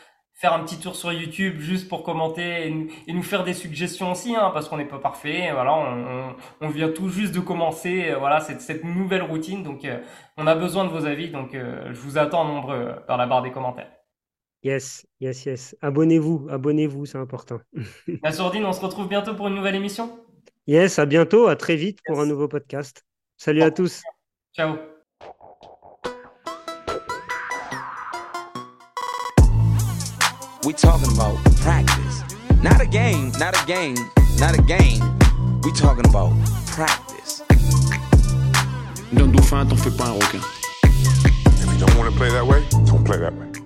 faire un petit tour sur YouTube juste pour commenter et nous, et nous faire des suggestions aussi, hein, parce qu'on n'est pas parfait. Voilà, on, on, on vient tout juste de commencer, euh, voilà, cette, cette nouvelle routine. Donc, euh, on a besoin de vos avis. Donc, euh, je vous attends nombreux dans la barre des commentaires. Yes, yes, yes. Abonnez-vous, abonnez-vous, c'est important. La sourdine, on se retrouve bientôt pour une nouvelle émission? Yes, à bientôt, à très vite pour un nouveau podcast. Salut à tous. Ciao. We talking about practice. Not a game, not a game, not a game. We talking about practice. Don't D'un dauphin, t'en fais pas un requin. If you don't want to play that way, don't play that way.